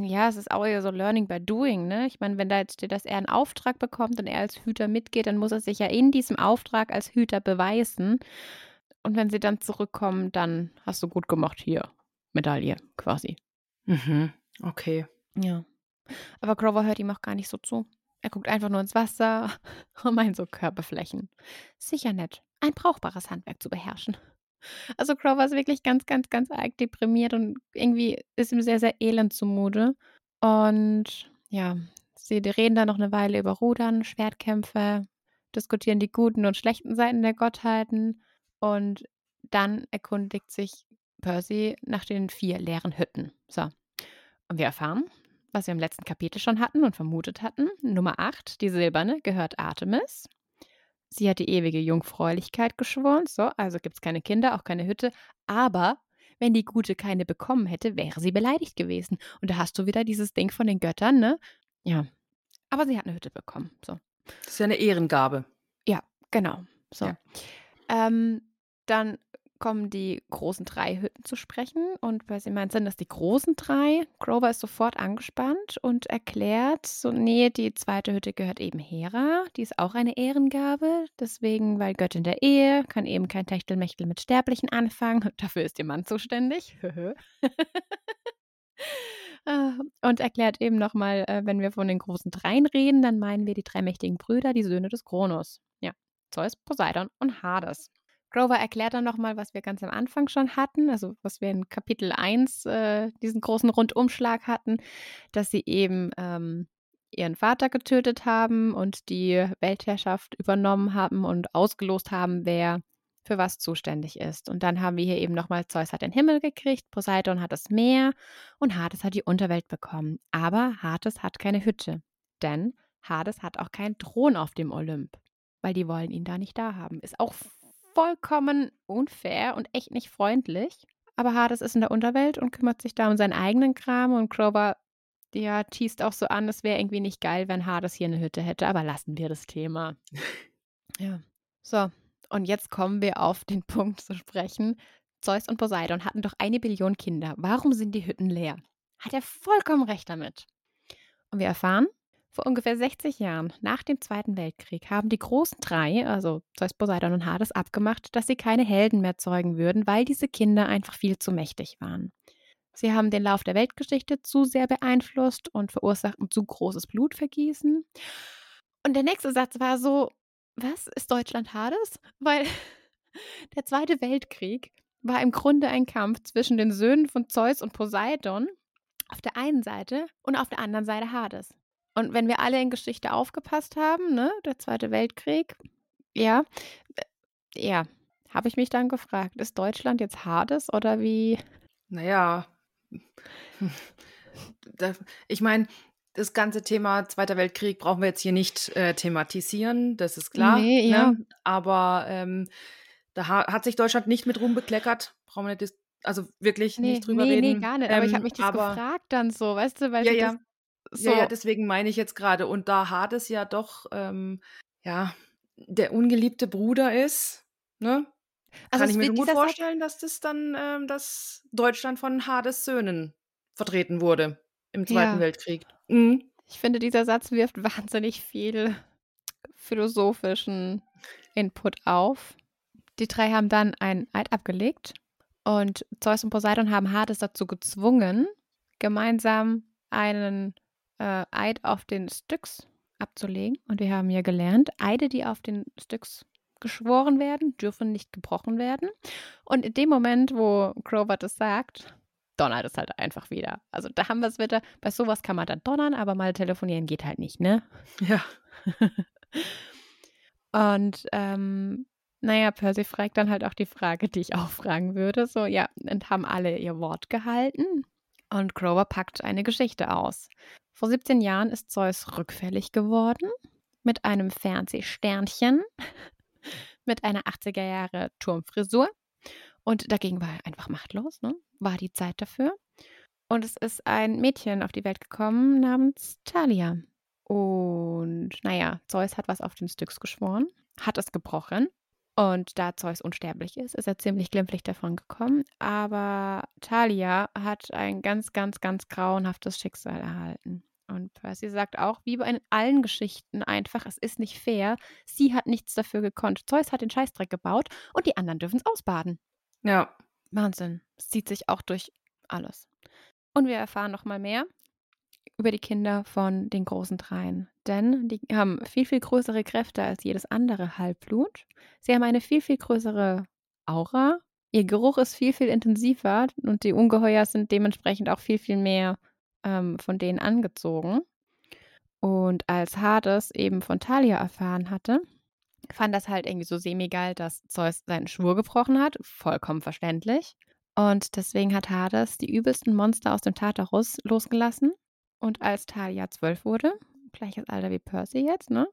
ja, es ist auch eher so Learning by Doing, ne? Ich meine, wenn da jetzt steht, dass er einen Auftrag bekommt und er als Hüter mitgeht, dann muss er sich ja in diesem Auftrag als Hüter beweisen. Und wenn sie dann zurückkommen, dann hast du gut gemacht hier. Medaille quasi. Mhm. Okay. Ja. Aber Grover hört ihm auch gar nicht so zu. Er guckt einfach nur ins Wasser *laughs* und meint so Körperflächen. Sicher nett. Ein brauchbares Handwerk zu beherrschen. Also Grover ist wirklich ganz, ganz, ganz arg deprimiert und irgendwie ist ihm sehr, sehr elend zumute. Und ja, sie reden da noch eine Weile über Rudern, Schwertkämpfe, diskutieren die guten und schlechten Seiten der Gottheiten. Und dann erkundigt sich Percy nach den vier leeren Hütten. So. Und wir erfahren, was wir im letzten Kapitel schon hatten und vermutet hatten. Nummer 8, die silberne, gehört Artemis. Sie hat die ewige Jungfräulichkeit geschworen. So, also gibt es keine Kinder, auch keine Hütte. Aber wenn die Gute keine bekommen hätte, wäre sie beleidigt gewesen. Und da hast du wieder dieses Ding von den Göttern, ne? Ja. Aber sie hat eine Hütte bekommen. So. Das ist ja eine Ehrengabe. Ja, genau. So. Ja. Ähm, dann kommen die großen drei Hütten zu sprechen und weil sie meint, sind das die großen drei? Grover ist sofort angespannt und erklärt, so, nee, die zweite Hütte gehört eben Hera, die ist auch eine Ehrengabe, deswegen, weil Göttin der Ehe, kann eben kein Techtelmechtel mit Sterblichen anfangen, *laughs* dafür ist ihr Mann zuständig. *laughs* Ah, und erklärt eben nochmal, äh, wenn wir von den großen Dreien reden, dann meinen wir die drei mächtigen Brüder, die Söhne des Kronos. Ja, Zeus, Poseidon und Hades. Grover erklärt dann nochmal, was wir ganz am Anfang schon hatten, also was wir in Kapitel 1, äh, diesen großen Rundumschlag hatten, dass sie eben ähm, ihren Vater getötet haben und die Weltherrschaft übernommen haben und ausgelost haben, wer für was zuständig ist. Und dann haben wir hier eben nochmal, Zeus hat den Himmel gekriegt, Poseidon hat das Meer und Hades hat die Unterwelt bekommen. Aber Hades hat keine Hütte, denn Hades hat auch keinen Thron auf dem Olymp, weil die wollen ihn da nicht da haben. Ist auch vollkommen unfair und echt nicht freundlich. Aber Hades ist in der Unterwelt und kümmert sich da um seinen eigenen Kram und Grover, ja, teast auch so an, es wäre irgendwie nicht geil, wenn Hades hier eine Hütte hätte, aber lassen wir das Thema. *laughs* ja. So, und jetzt kommen wir auf den *laughs* Punkt zu sprechen. Zeus und Poseidon hatten doch eine Billion Kinder. Warum sind die Hütten leer? Hat er vollkommen recht damit. Und wir erfahren, vor ungefähr 60 Jahren, nach dem Zweiten Weltkrieg, haben die großen drei, also Zeus, Poseidon und Hades, abgemacht, dass sie keine Helden mehr zeugen würden, weil diese Kinder einfach viel zu mächtig waren. Sie haben den Lauf der Weltgeschichte zu sehr beeinflusst und verursachten zu großes Blutvergießen. Und der nächste Satz war so, was ist Deutschland Hades? Weil *laughs* Der Zweite Weltkrieg war im Grunde ein Kampf zwischen den Söhnen von Zeus und Poseidon auf der einen Seite und auf der anderen Seite Hades. Und wenn wir alle in Geschichte aufgepasst haben, ne, der Zweite Weltkrieg, ja, äh, ja, habe ich mich dann gefragt, ist Deutschland jetzt Hades oder wie? Naja, *laughs* ich meine, das ganze Thema Zweiter Weltkrieg brauchen wir jetzt hier nicht äh, thematisieren, das ist klar. Nee, ne? ja. Aber ähm, da ha hat sich Deutschland nicht mit Ruhm bekleckert. Brauchen wir nicht, also wirklich nee, nicht drüber nee, reden. Nee, gar nicht. aber ich habe mich das aber, gefragt dann so, weißt du, weil ja, ja, so. ja, ja, deswegen meine ich jetzt gerade. Und da Hades ja doch, ähm, ja, der ungeliebte Bruder ist, ne? Also Kann ich mir gut vorstellen, dass das dann, ähm, dass Deutschland von Hades Söhnen vertreten wurde im Zweiten ja. Weltkrieg. Mhm. Ich finde, dieser Satz wirft *laughs* wahnsinnig viel philosophischen Input auf. Die drei haben dann ein Eid abgelegt und Zeus und Poseidon haben Hades dazu gezwungen, gemeinsam einen äh, Eid auf den Styx abzulegen. Und wir haben ja gelernt, Eide, die auf den Styx geschworen werden, dürfen nicht gebrochen werden. Und in dem Moment, wo Grover das sagt, donnert es halt einfach wieder. Also da haben wir es wieder. Bei sowas kann man dann donnern, aber mal telefonieren geht halt nicht, ne? Ja. *laughs* Und ähm, naja, Percy fragt dann halt auch die Frage, die ich auch fragen würde. So, ja, und haben alle ihr Wort gehalten? Und Grover packt eine Geschichte aus. Vor 17 Jahren ist Zeus rückfällig geworden mit einem Fernsehsternchen, *laughs* mit einer 80er Jahre Turmfrisur. Und dagegen war er einfach machtlos, ne? war die Zeit dafür. Und es ist ein Mädchen auf die Welt gekommen namens Thalia. Und naja, Zeus hat was auf den Styx geschworen, hat es gebrochen und da Zeus unsterblich ist, ist er ziemlich glimpflich davon gekommen. Aber Talia hat ein ganz, ganz, ganz grauenhaftes Schicksal erhalten. Und Percy sagt auch, wie bei allen Geschichten einfach, es ist nicht fair. Sie hat nichts dafür gekonnt. Zeus hat den Scheißdreck gebaut und die anderen dürfen es ausbaden. Ja. Wahnsinn. Es zieht sich auch durch alles. Und wir erfahren noch mal mehr über die Kinder von den großen Dreien. Denn die haben viel, viel größere Kräfte als jedes andere Halbblut. Sie haben eine viel, viel größere Aura. Ihr Geruch ist viel, viel intensiver und die Ungeheuer sind dementsprechend auch viel, viel mehr ähm, von denen angezogen. Und als Hades eben von Talia erfahren hatte, fand das halt irgendwie so semi-geil, dass Zeus seinen Schwur gebrochen hat. Vollkommen verständlich. Und deswegen hat Hades die übelsten Monster aus dem Tartarus losgelassen und als Talia zwölf wurde, gleiches Alter wie Percy jetzt, ne?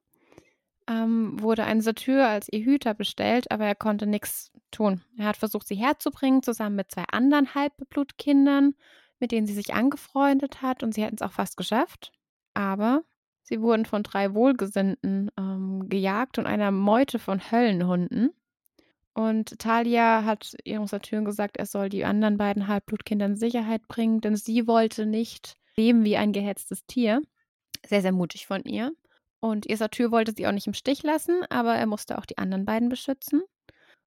Ähm, wurde ein Satyr als ihr Hüter bestellt, aber er konnte nichts tun. Er hat versucht, sie herzubringen, zusammen mit zwei anderen Halbblutkindern, mit denen sie sich angefreundet hat, und sie hätten es auch fast geschafft. Aber sie wurden von drei Wohlgesinnten ähm, gejagt und einer Meute von Höllenhunden. Und Talia hat ihrem Satyren gesagt, er soll die anderen beiden Halbblutkindern in Sicherheit bringen, denn sie wollte nicht leben wie ein gehetztes Tier. Sehr, sehr mutig von ihr. Und ihr Satyr wollte sie auch nicht im Stich lassen, aber er musste auch die anderen beiden beschützen.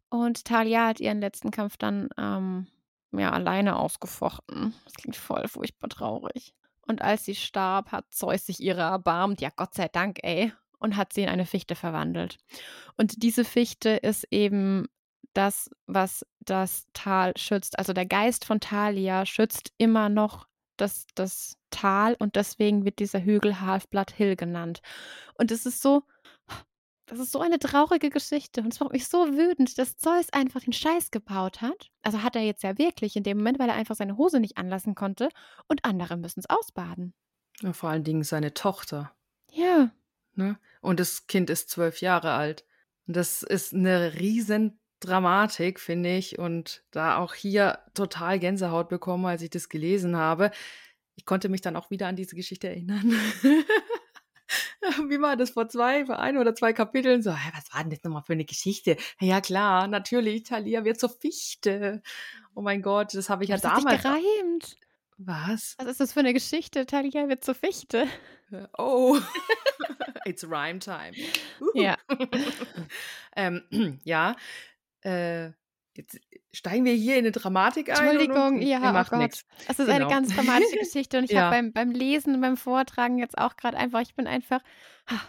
Und Talia hat ihren letzten Kampf dann ähm, ja, alleine ausgefochten. Das klingt voll furchtbar traurig. Und als sie starb, hat Zeus sich ihrer erbarmt. Ja, Gott sei Dank, ey. Und hat sie in eine Fichte verwandelt. Und diese Fichte ist eben das, was das Tal schützt. Also der Geist von Talia schützt immer noch das, das Tal und deswegen wird dieser Hügel Half-Blood Hill genannt. Und es ist so, das ist so eine traurige Geschichte und es macht mich so wütend, dass Zeus einfach den Scheiß gebaut hat. Also hat er jetzt ja wirklich in dem Moment, weil er einfach seine Hose nicht anlassen konnte und andere müssen es ausbaden. Ja, vor allen Dingen seine Tochter. Ja. Ne? Und das Kind ist zwölf Jahre alt. Und das ist eine riesen Dramatik, finde ich. Und da auch hier total Gänsehaut bekommen, als ich das gelesen habe. Ich konnte mich dann auch wieder an diese Geschichte erinnern. *laughs* Wie war das vor zwei, vor ein oder zwei Kapiteln? So, hey, was war denn das nochmal für eine Geschichte? Ja, klar, natürlich, Thalia wird zur Fichte. Oh mein Gott, das habe ich ja das damals. Hat sich gereimt. Was? Was ist das für eine Geschichte? Thalia wird zur Fichte. Oh, *laughs* it's rhyme time. Uh. Ja. *laughs* ähm, *clears throat* ja, äh, jetzt steigen wir hier in eine Dramatik ein. Entschuldigung, ja, oh Gott. Nix. Es ist genau. eine ganz dramatische *laughs* Geschichte und ich ja. habe beim, beim Lesen und beim Vortragen jetzt auch gerade einfach, ich bin einfach ha,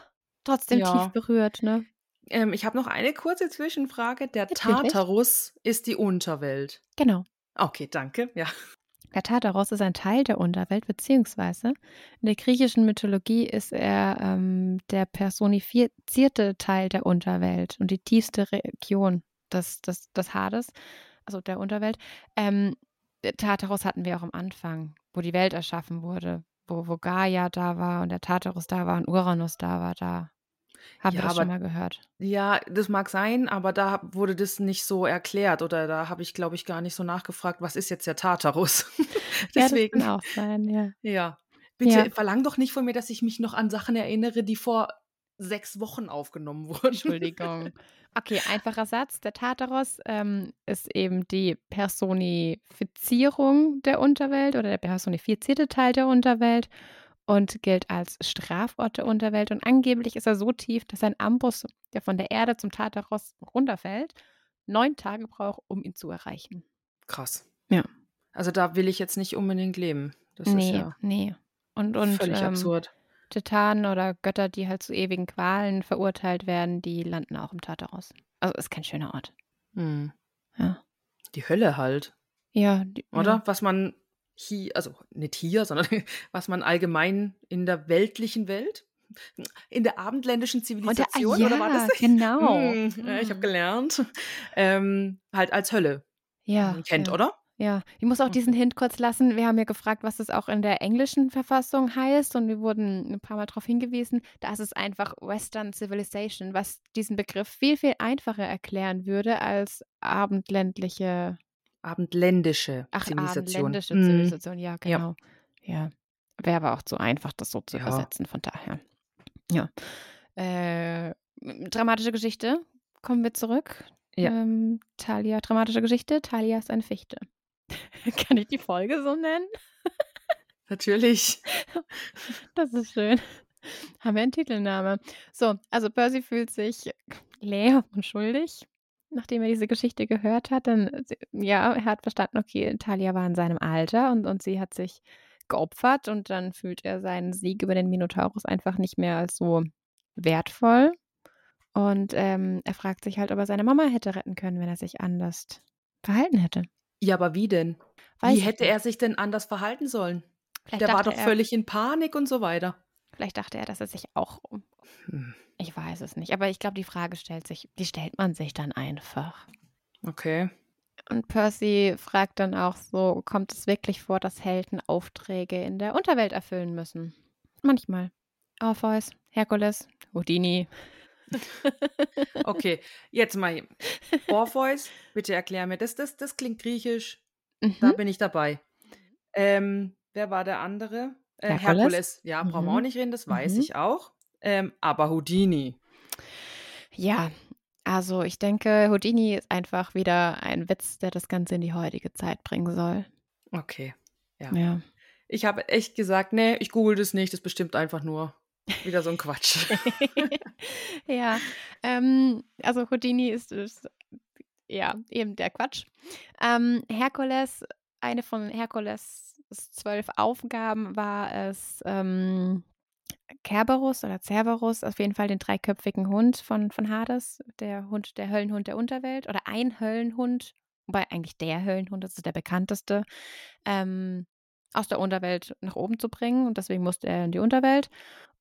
trotzdem ja. tief berührt, ne? Ähm, ich habe noch eine kurze Zwischenfrage. Der Natürlich. Tartarus ist die Unterwelt. Genau. Okay, danke. Ja. Der Tartaros ist ein Teil der Unterwelt, beziehungsweise in der griechischen Mythologie ist er ähm, der personifizierte Teil der Unterwelt und die tiefste Region des, des, des Hades, also der Unterwelt. Ähm, der Tartaros hatten wir auch am Anfang, wo die Welt erschaffen wurde, wo, wo Gaia da war und der Tartarus da war und Uranus da war da. Haben Ja, wir das schon aber mal gehört? ja, das mag sein, aber da wurde das nicht so erklärt oder da habe ich, glaube ich, gar nicht so nachgefragt, was ist jetzt der Tartarus? *laughs* Ja, das Deswegen, kann auch sein, ja. ja. Bitte Ja, verlang doch nicht von mir, dass ich mich noch an Sachen erinnere, die vor sechs Wochen aufgenommen *laughs* wurden. Entschuldigung. Okay, einfacher Satz. Der Tartaros ähm, ist eben die Personifizierung der Unterwelt oder der personifizierte Teil der Unterwelt und gilt als Strafort der Unterwelt. Und angeblich ist er so tief, dass ein Amboss, der von der Erde zum Tartaros runterfällt, neun Tage braucht, um ihn zu erreichen. Krass. Ja. Also da will ich jetzt nicht unbedingt leben. Das ist Nee, ja nee. Und, und völlig ähm, absurd. Titanen oder Götter, die halt zu ewigen Qualen verurteilt werden, die landen auch im Tartaros. Also ist kein schöner Ort. Hm. Ja. Die Hölle halt, Ja, die, oder? ja. Was man hier, also nicht hier, sondern *laughs* was man allgemein in der weltlichen Welt, in der abendländischen Und der, ah, Zivilisation, oder war ja, das? genau. Hm, ja, ich habe Hm. gelernt. Ähm, halt als Hölle Ja, kennt, ja. oder? Ja, ich muss auch diesen. Hint kurz lassen. Wir haben ja gefragt, was es auch in der englischen Verfassung heißt und wir wurden ein paar Mal darauf hingewiesen. Da ist es einfach Western Civilization, was diesen Begriff viel, viel einfacher erklären würde als abendländliche, Abendländische ach, Zivilisation. abendländische Hm. Zivilisation. Ja, Ja. genau. Ja, wäre aber auch zu einfach, das so zu Ja. übersetzen, von daher. Ja. Äh, dramatische Geschichte. Kommen wir zurück. Ja. Ähm, Talia, dramatische Geschichte. Talia ist eine Fichte. *laughs* Kann ich die Folge so nennen? Natürlich. *laughs* Das ist schön. Haben wir einen Titelname. So, also Percy fühlt sich leer und schuldig, nachdem er diese Geschichte gehört hat. Dann, ja, er hat verstanden, okay, Talia war in seinem Alter und, und sie hat sich geopfert und dann fühlt er seinen Sieg über den Minotaurus einfach nicht mehr als so wertvoll. Und ähm, er fragt sich halt, ob er seine Mama hätte retten können, wenn er sich anders verhalten hätte. Ja, aber wie denn? Weiß Wie hätte nicht. er sich denn anders verhalten sollen? Vielleicht Der war doch er, völlig in Panik und so weiter. vielleicht dachte er, dass er sich auch um Hm, Ich weiß es nicht, aber ich glaube, die Frage stellt sich, die stellt man sich dann einfach. Okay. Und Percy fragt dann auch so, kommt es wirklich vor, dass Helden Aufträge in der Unterwelt erfüllen müssen? Manchmal. Orpheus, Herkules, Houdini. *laughs* Okay, jetzt mal. Orpheus, bitte erklär mir. Das, das, das klingt griechisch. Da Mhm. bin ich dabei. Ähm, wer war der andere? Äh, Herkules. Herkules. Ja, brauchen wir auch Mhm. nicht reden, das weiß Mhm. ich auch. Ähm, aber Houdini. Ja, also ich denke, Houdini ist einfach wieder ein Witz, der das Ganze in die heutige Zeit bringen soll. Okay. Ja. Ja. Ich habe echt gesagt, nee, ich google das nicht. Das bestimmt einfach nur wieder so ein Quatsch. *laughs* ja, ähm, also Houdini ist, ist ja eben der Quatsch. Ähm, Herkules, eine von Herkules zwölf Aufgaben war es, ähm, Cerberus oder Cerberus, auf jeden Fall den dreiköpfigen Hund von, von Hades, der Hund, der Höllenhund der Unterwelt oder ein Höllenhund, wobei eigentlich der Höllenhund, das ist der bekannteste, ähm, aus der Unterwelt nach oben zu bringen und deswegen musste er in die Unterwelt.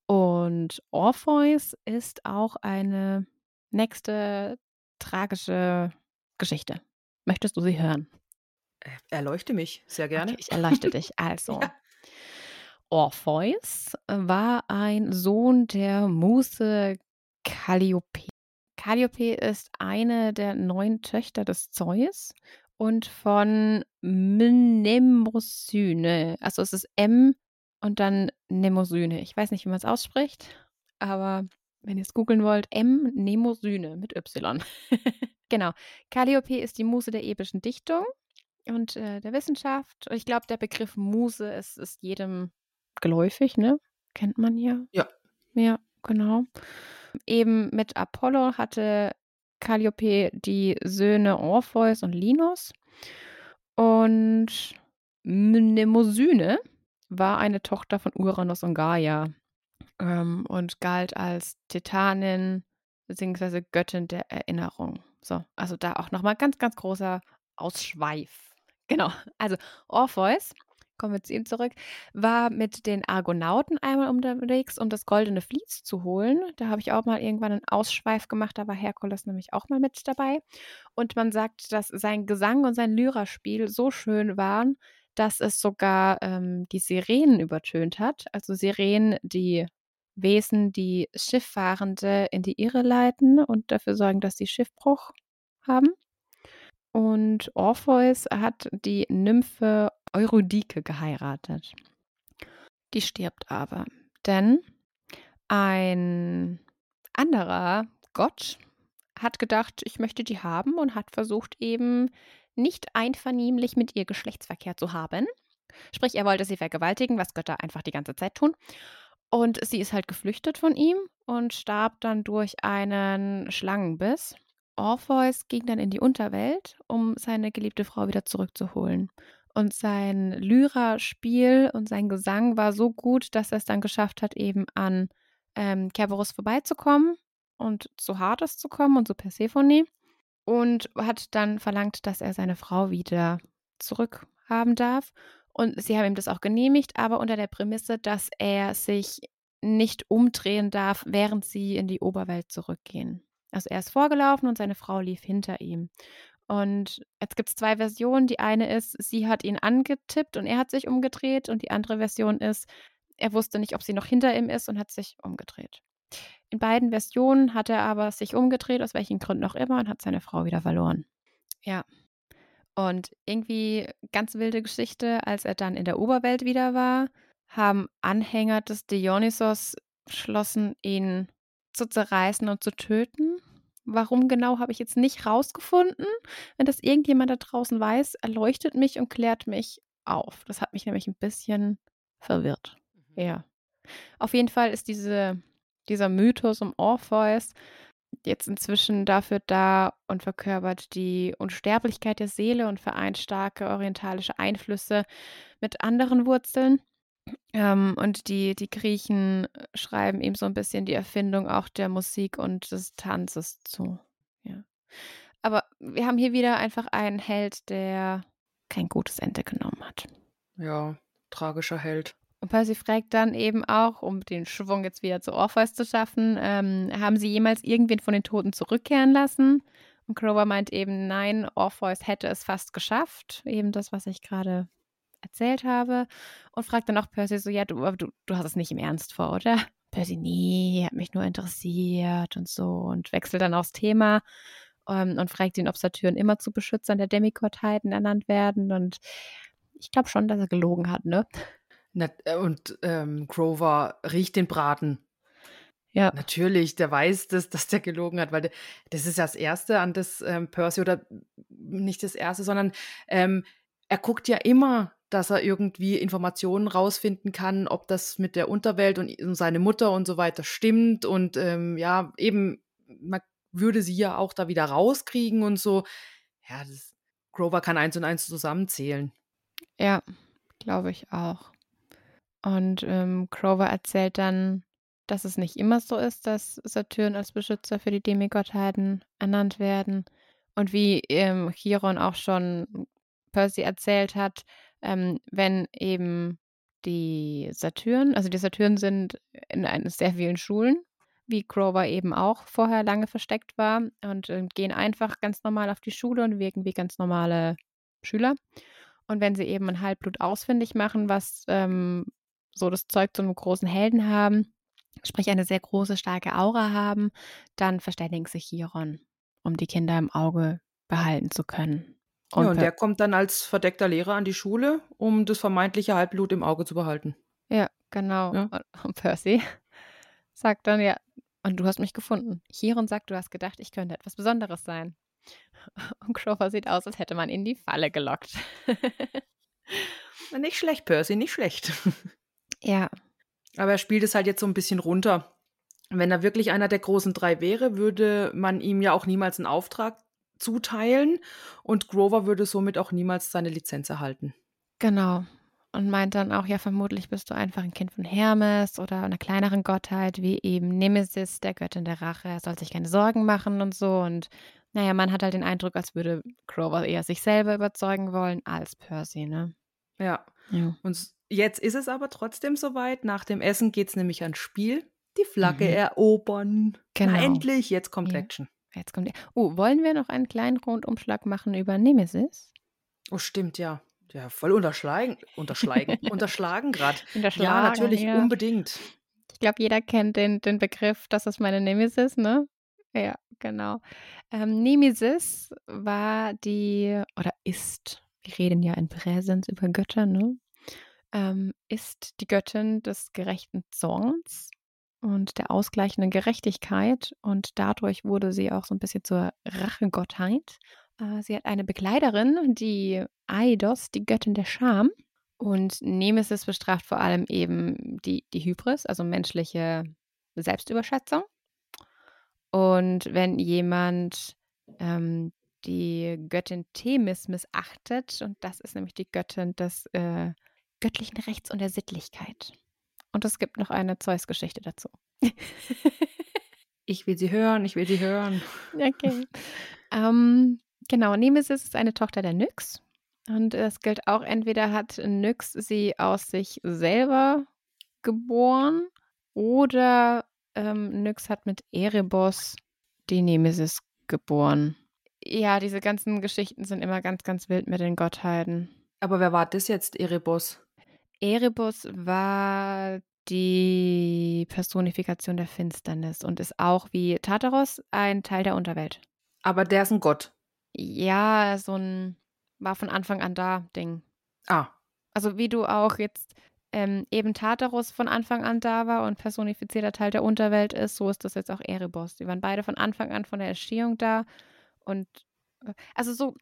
Und Orpheus ist auch eine nächste tragische Geschichte. Möchtest du sie hören? Erleuchte mich sehr gerne. Okay, ich erleuchte dich. *laughs* Also, Ja. Orpheus war ein Sohn der Muse Calliope. Calliope ist eine der neun Töchter des Zeus und von Mnemosyne. Also es ist M und dann Mnemosyne. Ich weiß nicht, wie man es ausspricht, aber wenn ihr es googeln wollt, M Mnemosyne mit Y. *laughs* genau. Calliope ist die Muse der epischen Dichtung und äh, der Wissenschaft. Ich glaube, der Begriff Muse ist, ist jedem geläufig, ne? Kennt man ja. Ja. Ja, genau. Eben mit Apollo hatte Calliope die Söhne Orpheus und Linus. Und Mnemosyne war eine Tochter von Uranus und Gaia ähm, und galt als Titanin, beziehungsweise Göttin der Erinnerung. So, also da auch nochmal ganz, ganz großer Ausschweif. *laughs* Genau, also Orpheus, kommen wir zu ihm zurück, war mit den Argonauten einmal unterwegs, um das goldene Vlies zu holen. Da habe ich auch mal irgendwann einen Ausschweif gemacht, da war Herkules nämlich auch mal mit dabei. Und man sagt, dass sein Gesang und sein Lyraspiel so schön waren, dass es sogar ähm, die Sirenen übertönt hat. Also Sirenen, die Wesen, die Schifffahrende in die Irre leiten und dafür sorgen, dass sie Schiffbruch haben. Und Orpheus hat die Nymphe Eurydike geheiratet. Die stirbt aber, denn ein anderer Gott hat gedacht, ich möchte die haben und hat versucht eben nicht einvernehmlich mit ihr Geschlechtsverkehr zu haben. Sprich, er wollte sie vergewaltigen, was Götter einfach die ganze Zeit tun. Und sie ist halt geflüchtet von ihm und starb dann durch einen Schlangenbiss. Orpheus ging dann in die Unterwelt, um seine geliebte Frau wieder zurückzuholen. Und sein Lyra-Spiel und sein Gesang war so gut, dass er es dann geschafft hat, eben an ähm, Cerberus vorbeizukommen und zu Hades zu kommen und zu Persephone. Und hat dann verlangt, dass er seine Frau wieder zurückhaben darf. Und sie haben ihm das auch genehmigt, aber unter der Prämisse, dass er sich nicht umdrehen darf, während sie in die Oberwelt zurückgehen. Also er ist vorgelaufen und seine Frau lief hinter ihm. Und jetzt gibt es zwei Versionen. Die eine ist, sie hat ihn angetippt und er hat sich umgedreht. Und die andere Version ist, er wusste nicht, ob sie noch hinter ihm ist und hat sich umgedreht. In beiden Versionen hat er aber sich umgedreht, aus welchen Gründen auch immer, und hat seine Frau wieder verloren. Ja. Und irgendwie ganz wilde Geschichte, als er dann in der Oberwelt wieder war, haben Anhänger des Dionysos beschlossen, ihn zu zerreißen und zu töten. Warum genau, habe ich jetzt nicht rausgefunden. Wenn das irgendjemand da draußen weiß, erleuchtet mich und klärt mich auf. Das hat mich nämlich ein bisschen verwirrt. Mhm. Ja. Auf jeden Fall ist diese, dieser Mythos um Orpheus jetzt inzwischen dafür da und verkörpert die Unsterblichkeit der Seele und vereint starke orientalische Einflüsse mit anderen Wurzeln. Ähm, und die, die Griechen schreiben ihm so ein bisschen die Erfindung auch der Musik und des Tanzes zu. Ja. Aber wir haben hier wieder einfach einen Held, der kein gutes Ende genommen hat. Ja, tragischer Held. Und Percy fragt dann eben auch, um den Schwung jetzt wieder zu Orpheus zu schaffen, ähm, haben sie jemals irgendwen von den Toten zurückkehren lassen? Und Clover meint eben, nein, Orpheus hätte es fast geschafft. Eben das, was ich gerade erzählt habe und fragt dann auch Percy so, ja, du, du, du hast es nicht im Ernst vor, oder? Percy, nee, hat mich nur interessiert und so und wechselt dann aufs Thema ähm, und fragt ihn, ob Saturn immer zu Beschützern der Demigottheiten ernannt werden und ich glaube schon, dass er gelogen hat, ne? Äh, und ähm, Grover riecht den Braten. Ja. Natürlich, der weiß, dass, dass der gelogen hat, weil der, das ist das Erste, an das ähm, Percy, oder nicht das Erste, sondern ähm, er guckt ja immer dass er irgendwie Informationen rausfinden kann, ob das mit der Unterwelt und, seine Mutter und so weiter stimmt. Und ähm, ja, eben, man würde sie ja auch da wieder rauskriegen und so. Ja, das, Grover kann eins und eins zusammenzählen. Ja, glaube ich auch. Und ähm, Grover erzählt dann, dass es nicht immer so ist, dass Saturn als Beschützer für die Demigottheiten ernannt werden. Und wie ähm, Chiron auch schon Percy erzählt hat, ähm, wenn eben die Saturn, also die Saturn sind in ein, sehr vielen Schulen, wie Grover eben auch vorher lange versteckt war und äh, gehen einfach ganz normal auf die Schule und wirken wie ganz normale Schüler. Und wenn sie eben ein Halbblut ausfindig machen, was ähm, so das Zeug zu einem großen Helden haben, sprich eine sehr große, starke Aura haben, dann verständigen sich Chiron, um die Kinder im Auge behalten zu können. Und, ja, und der kommt dann als verdeckter Lehrer an die Schule, um das vermeintliche Halbblut im Auge zu behalten. Ja, genau. Ja. Und Percy *laughs* sagt dann, ja, und du hast mich gefunden. Chiron sagt, du hast gedacht, ich könnte etwas Besonderes sein. *laughs* Und Grover sieht aus, als hätte man ihn in die Falle gelockt. *laughs* nicht schlecht, Percy, nicht schlecht. Ja. Aber er spielt es halt jetzt so ein bisschen runter. Wenn er wirklich einer der großen drei wäre, würde man ihm ja auch niemals einen Auftrag zuteilen und Grover würde somit auch niemals seine Lizenz erhalten. Genau. und meint dann auch, ja, vermutlich bist du einfach ein Kind von Hermes oder einer kleineren Gottheit, wie eben Nemesis, der Göttin der Rache. Er soll sich keine Sorgen machen und so. Und naja, man hat halt den Eindruck, als würde Grover eher sich selber überzeugen wollen als Percy, ne? Ja. Ja. Und jetzt ist es aber trotzdem soweit. Nach dem Essen geht es nämlich ans Spiel. Die Flagge Mhm. erobern. Genau. Na, endlich, jetzt kommt Ja. Action. Jetzt kommt. Oh, wollen wir noch einen kleinen Rundumschlag machen über Nemesis? Oh, stimmt, ja. Ja, voll unterschlagen. Unterschlagen. *laughs* unterschlagen gerade. Ja, natürlich, ja. unbedingt. Ich glaube, jeder kennt den, den Begriff, das ist meine Nemesis, ne? Ja, genau. Ähm, Nemesis war die, oder ist, wir reden ja in Präsens über Götter, ne? Ähm, ist die Göttin des gerechten Zorns und der ausgleichenden Gerechtigkeit und dadurch wurde sie auch so ein bisschen zur Rachegottheit. Äh, sie hat eine Begleiterin, die Aidos, die Göttin der Scham. Und Nemesis bestraft vor allem eben die, die Hybris, also menschliche Selbstüberschätzung. Und wenn jemand ähm, die Göttin Themis missachtet, und das ist nämlich die Göttin des äh, göttlichen Rechts und der Sittlichkeit. Und es gibt noch eine Zeus-Geschichte dazu. Ich will sie hören, ich will sie hören. *laughs* Okay. ähm, genau, Nemesis ist eine Tochter der Nyx. Und es gilt auch, entweder hat Nyx sie aus sich selber geboren oder ähm, Nyx hat mit Erebos die Nemesis geboren. Ja, diese ganzen Geschichten sind immer ganz, ganz wild mit den Gottheiten. Aber wer war das jetzt, Erebos? Erebus war die Personifikation der Finsternis und ist auch wie Tartaros ein Teil der Unterwelt. Aber der ist ein Gott. Ja, so ein war von Anfang an da Ding. Ah, Also wie du auch jetzt ähm, eben Tartarus von Anfang an da war und personifizierter Teil der Unterwelt ist, so ist das jetzt auch Erebos. Die waren beide von Anfang an von der Entstehung da und äh, also so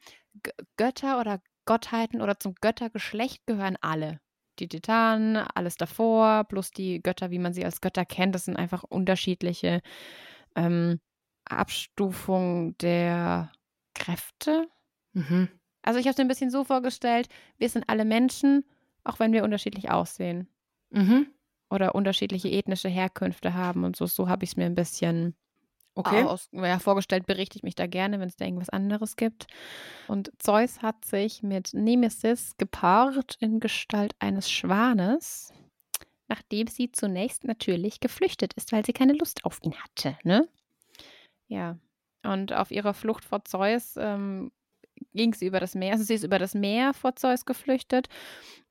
G Götter oder Gottheiten oder zum Göttergeschlecht gehören alle. Die Titanen, alles davor, plus die Götter, wie man sie als Götter kennt, das sind einfach unterschiedliche ähm, Abstufungen der Kräfte. mhm. Also ich habe es mir ein bisschen so vorgestellt, wir sind alle Menschen, auch wenn wir unterschiedlich aussehen Mhm. oder unterschiedliche ethnische Herkünfte haben und so. So habe ich es mir ein bisschen Okay. aus, ja, vorgestellt. Berichte ich mich da gerne, wenn es da irgendwas anderes gibt. Und Zeus hat sich mit Nemesis gepaart in Gestalt eines Schwanes, nachdem sie zunächst natürlich geflüchtet ist, weil sie keine Lust auf ihn hatte. Ne? Ja. Und auf ihrer Flucht vor Zeus ähm, ging sie über das Meer. Also sie ist über das Meer vor Zeus geflüchtet,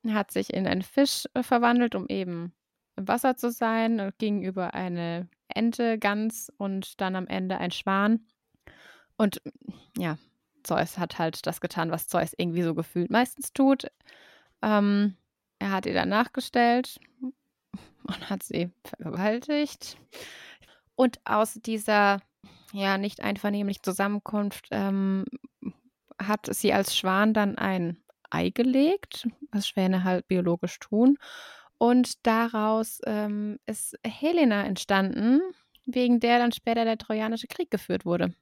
hat sich in einen Fisch äh, verwandelt, um eben im Wasser zu sein, ging über eine Ente, Gans und dann am Ende ein Schwan. Und ja, Zeus hat halt das getan, was Zeus irgendwie so gefühlt meistens tut. Ähm, er hat ihr dann nachgestellt und hat sie vergewaltigt. Und aus dieser ja nicht einvernehmlichen Zusammenkunft ähm, hat sie als Schwan dann ein Ei gelegt, was Schwäne halt biologisch tun. Und daraus ähm, ist Helena entstanden, wegen der dann später der Trojanische Krieg geführt wurde.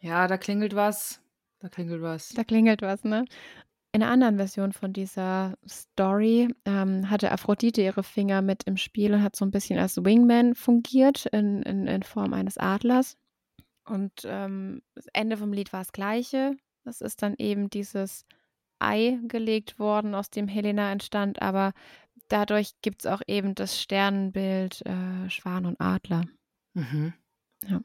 Ja, da klingelt was. Da klingelt was. Da klingelt was, ne? In einer anderen Version von dieser Story ähm, hatte Aphrodite ihre Finger mit im Spiel und hat so ein bisschen als Wingman fungiert in, in, in Form eines Adlers. Und ähm, das Ende vom Lied war das gleiche. Das ist dann eben dieses Ei gelegt worden, aus dem Helena entstand, aber dadurch gibt es auch eben das Sternenbild äh, Schwan und Adler. Mhm. Ja.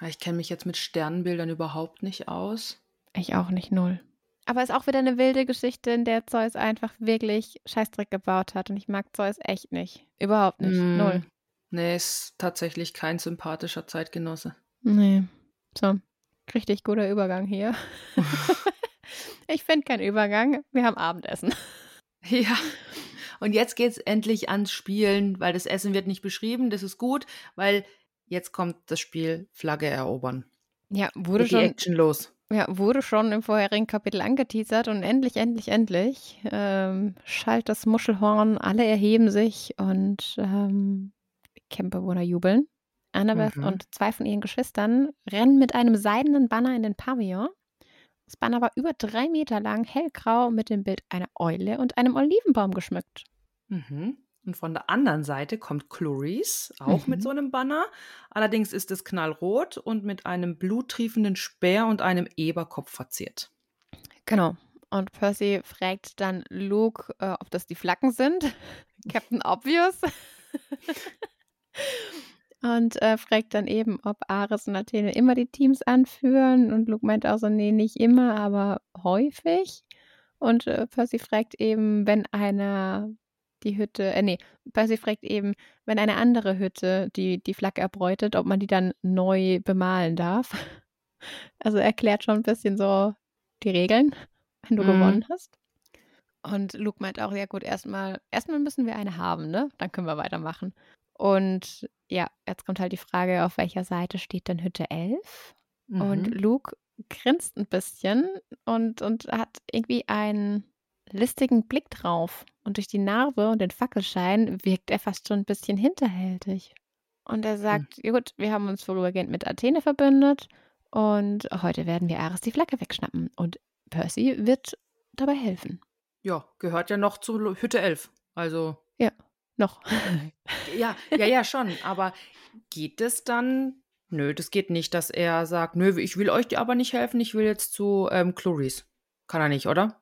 Ja, Ich kenne mich jetzt mit Sternenbildern überhaupt nicht aus. Ich auch nicht null. Aber ist auch wieder eine wilde Geschichte, in der Zeus einfach wirklich Scheißdreck gebaut hat. Und ich mag Zeus echt nicht. Überhaupt nicht. Mm. Null. Nee, ist tatsächlich kein sympathischer Zeitgenosse. Nee. So. Richtig guter Übergang hier. *laughs* *laughs* ich finde keinen Übergang. Wir haben Abendessen. Ja. Und jetzt geht's endlich ans Spielen, weil das Essen wird nicht beschrieben. Das ist gut, weil jetzt kommt das Spiel Flagge erobern. Ja, wurde Geht die schon, Action los. ja, wurde schon im vorherigen Kapitel angeteasert und endlich, endlich, endlich ähm, schallt das Muschelhorn, alle erheben sich und ähm, Campbewohner jubeln. Annabeth Mhm. und zwei von ihren Geschwistern rennen mit einem seidenen Banner in den Pavillon Das Banner war über drei Meter lang, hellgrau, mit dem Bild einer Eule und einem Olivenbaum geschmückt. Mhm. Und von der anderen Seite kommt Clarice, auch mit Mhm. so einem Banner. Allerdings ist es knallrot und mit einem bluttriefenden Speer und einem Eberkopf verziert. Genau. Und Percy fragt dann Luke, äh, ob das die Flaggen sind. *laughs* Captain Obvious. *laughs* und äh, fragt dann eben, ob Ares und Athene immer die Teams anführen. Und Luke meint auch so, nee, nicht immer, aber häufig. Und äh, Percy fragt eben, wenn einer die Hütte, äh, nee, Percy fragt eben, wenn eine andere Hütte die, die Flagge erbeutet, ob man die dann neu bemalen darf. *laughs* Also er erklärt schon ein bisschen so die Regeln, wenn du Mhm. gewonnen hast. Und Luke meint auch, ja gut, erstmal, erstmal müssen wir eine haben, ne? Dann können wir weitermachen. Und ja, jetzt kommt halt die Frage, auf welcher Seite steht denn Hütte 11? Und Mhm. Luke grinst ein bisschen und, und hat irgendwie einen listigen Blick drauf. Und durch die Narbe und den Fackelschein wirkt er fast schon ein bisschen hinterhältig. Und er sagt, ja gut, wir haben uns vorübergehend mit Athene verbündet und heute werden wir Ares die Flagge wegschnappen. Und Percy wird dabei helfen. Ja, gehört ja noch zu Hütte 11. Also, Noch. ja, ja, ja, schon. Aber geht es dann? Nö, das geht nicht, dass er sagt, nö, ich will euch aber nicht helfen, ich will jetzt zu ähm, Clarice. Kann er nicht, oder?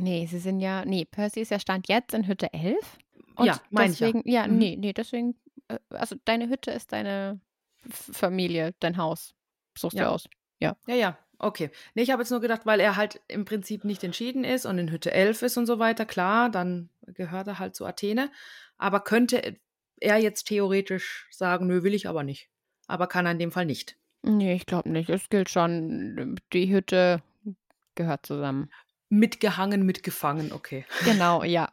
nee, sie sind ja, nee, Percy ist ja Stand jetzt in Hütte 11. Und Ja, mein ich ja. deswegen, ja, Mhm. nee, nee, deswegen, äh, also deine Hütte ist deine Familie, dein Haus. Suchst du Ja. aus. Ja, ja, okay. Nee, ich habe jetzt nur gedacht, weil er halt im Prinzip nicht entschieden ist und in Hütte 11 ist und so weiter, klar, dann gehört er halt zu Athene. Aber könnte er jetzt theoretisch sagen, nö, will ich aber nicht. Aber kann er in dem Fall nicht. Nee, ich glaube nicht. Es gilt schon, die Hütte gehört zusammen. Mitgehangen, mitgefangen, okay. Genau, *laughs* ja.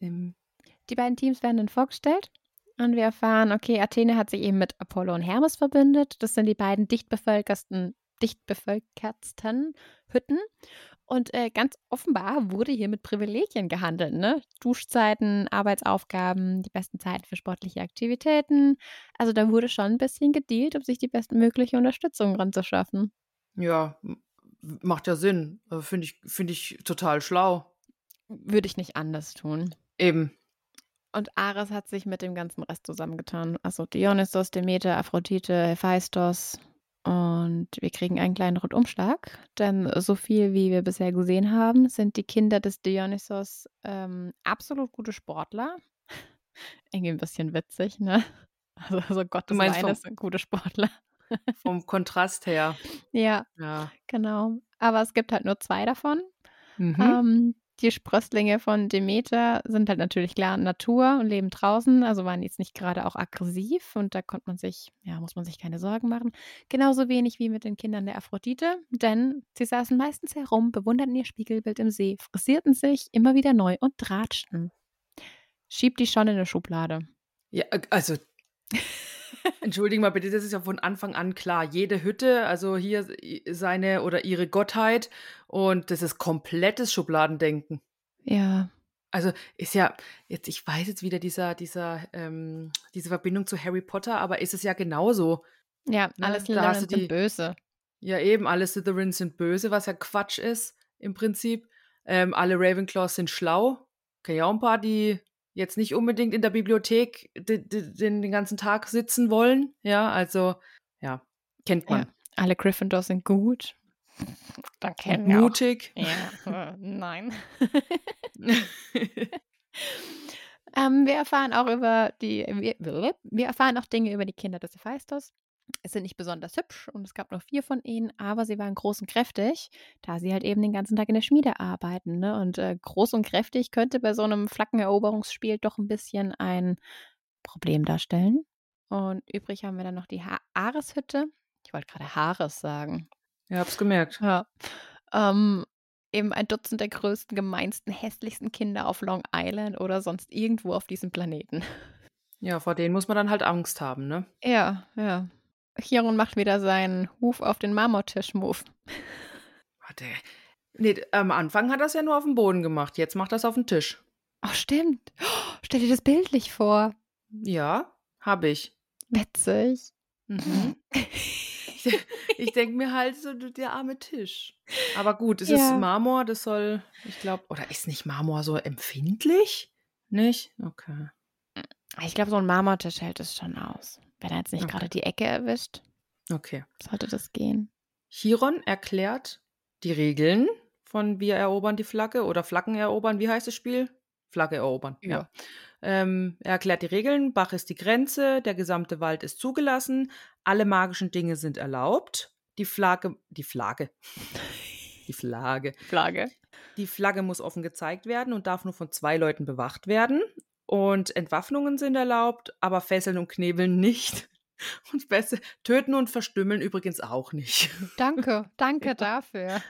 Die beiden Teams werden dann vorgestellt und wir erfahren, okay, Athene hat sich eben mit Apollo und Hermes verbündet. Das sind die beiden dicht bevölkersten, dicht bevölkertsten Hütten. Und äh, ganz offenbar wurde hier mit Privilegien gehandelt, ne? Duschzeiten, Arbeitsaufgaben, die besten Zeiten für sportliche Aktivitäten. Also da wurde schon ein bisschen gedealt, um sich die bestmögliche Unterstützung ranzuschaffen. ja, macht ja Sinn. Äh, Finde ich, finde ich total schlau. Würde ich nicht anders tun. Eben. Und Ares hat sich mit dem ganzen Rest zusammengetan. Also Dionysos, Demeter, Aphrodite, Hephaistos. Und wir kriegen einen kleinen Rundumschlag, denn so viel wie wir bisher gesehen haben, sind die Kinder des Dionysos ähm, absolut gute Sportler. *laughs* Irgendwie ein bisschen witzig, ne? Also, also Gottes meinst Weine vom- sind gute Sportler. Vom *laughs* Kontrast her. Ja, Ja. genau. Aber es gibt halt nur zwei davon. Mhm. Ähm, die Sprösslinge von Demeter sind halt natürlich klar Natur und leben draußen, also waren jetzt nicht gerade auch aggressiv und da konnte man sich, ja, muss man sich keine Sorgen machen. Genauso wenig wie mit den Kindern der Aphrodite, denn sie saßen meistens herum, bewunderten ihr Spiegelbild im See, frisierten sich immer wieder neu und dratschten. Schiebt die schon in eine Schublade. Ja, äh, also. *laughs* Entschuldigen mal bitte, das ist ja von Anfang an klar. Jede Hütte, also hier seine oder ihre Gottheit und das ist komplettes Schubladendenken. Ja, Also ist ja, jetzt, ich weiß jetzt wieder dieser, dieser, ähm, diese Verbindung zu Harry Potter, aber ist es ja genauso. ja, Ne, alle da Slytherins du die- sind böse. Ja, eben, alle Slytherins sind böse, was ja Quatsch ist, im Prinzip. Ähm, alle Ravenclaws sind schlau. Okay, ja, auch ein paar, die jetzt nicht unbedingt in der Bibliothek de- de- den, den ganzen Tag sitzen wollen. Ja, also, ja, kennt Ja. man. Alle Gryffindors sind gut. Dann kennen wir auch. Mutig. Ja, äh, nein. *laughs* Ähm, wir erfahren auch über die, wir, wir erfahren auch Dinge über die Kinder des Hephaistos. Es sind nicht besonders hübsch und es gab nur vier von ihnen, aber sie waren groß und kräftig, da sie halt eben den ganzen Tag in der Schmiede arbeiten. Ne? Und äh, groß und kräftig könnte bei so einem Flaggeneroberungsspiel doch ein bisschen ein Problem darstellen. Und übrig haben wir dann noch die ha Areshütte. Ich wollte gerade Haares sagen. Ja, hab's gemerkt. Ja. Ähm, eben ein Dutzend der größten, gemeinsten, hässlichsten Kinder auf Long Island oder sonst irgendwo auf diesem Planeten. Ja, vor denen muss man dann halt Angst haben, ne? Ja, ja. Chiron macht wieder seinen Huf auf den Marmortisch-Move. Warte. Nee, am Anfang hat er es ja nur auf dem Boden gemacht, jetzt macht er es auf dem Tisch. Oh, stimmt. Oh, stell dir das bildlich vor. Ja, habe ich. Witzig. Mhm. ich, ich denke mir halt so, der arme Tisch. Aber gut, es ist Ja. Marmor, das soll, ich glaube, oder ist nicht Marmor so empfindlich? Nicht? Okay. Ich glaube, so ein Marmortisch hält es schon aus. Wenn er jetzt nicht Okay. gerade die Ecke erwischt, Okay. sollte das gehen. Chiron erklärt die Regeln von Wir erobern die Flagge oder Flaggen erobern. Wie heißt das Spiel? Flagge erobern. Ja. Ja. Ähm, er erklärt die Regeln. Bach ist die Grenze, der gesamte Wald ist zugelassen, alle magischen Dinge sind erlaubt. Die Flagge, die Flagge, *laughs* die Flagge. Flagge. Die Flagge muss offen gezeigt werden und darf nur von zwei Leuten bewacht werden. Und Entwaffnungen sind erlaubt, aber Fesseln und Knebeln nicht. *laughs* Und Fessel, Töten und Verstümmeln übrigens auch nicht. Danke, *laughs* danke dafür.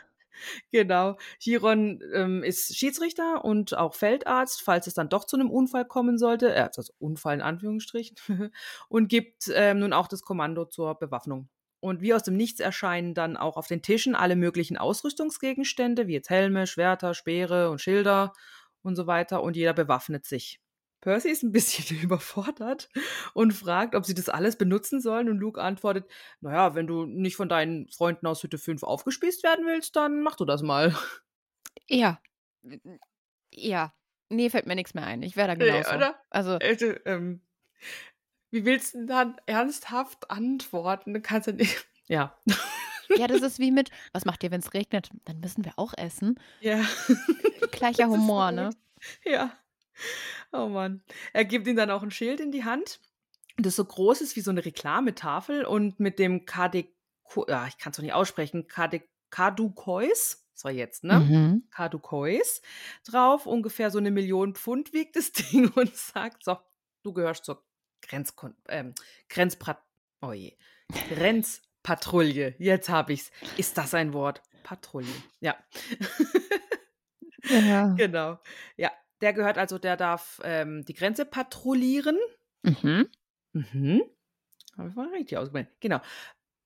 Genau. Chiron ähm, ist Schiedsrichter und auch Feldarzt, falls es dann doch zu einem Unfall kommen sollte. Äh, also Unfall in Anführungsstrichen. *laughs* und gibt ähm, nun auch das Kommando zur Bewaffnung. Und wie aus dem Nichts erscheinen dann auch auf den Tischen alle möglichen Ausrüstungsgegenstände, wie jetzt Helme, Schwerter, Speere und Schilder und so weiter. Und jeder bewaffnet sich. Percy ist ein bisschen *laughs* überfordert und fragt, ob sie das alles benutzen sollen. Und Luke antwortet, naja, wenn du nicht von deinen Freunden aus Hütte 5 aufgespießt werden willst, dann mach du das mal. Ja. Ja. Nee, fällt mir nichts mehr ein. Ich wäre da genauso. oder? Also, Also, ähm, wie willst du dann ernsthaft antworten? Du kannst ja nicht. *laughs* Ja. *laughs* ja, das ist wie mit, was macht ihr, wenn es regnet? Dann müssen wir auch essen. Ja. Gleicher Humor, ne? Ja. Oh Mann. Er gibt ihm dann auch ein Schild in die Hand, das so groß ist wie so eine Reklametafel und mit dem KD, ja, ich kann es doch nicht aussprechen, KD, Kadukois, das war jetzt, ne? Mhm. Kadukois drauf. Ungefähr so eine Million Pfund wiegt das *laughs* Ding und sagt, so, du gehörst zur Grenzkon ähm, Grenzprat oh je. Grenzpatrouille. Jetzt habe ich's. Ist das ein Wort? Patrouille. Ja. Ja. *laughs* genau. Ja, der gehört also, der darf ähm, die Grenze patrouillieren. Mhm. Mhm. Habe ich mal richtig ausgemeint. Genau.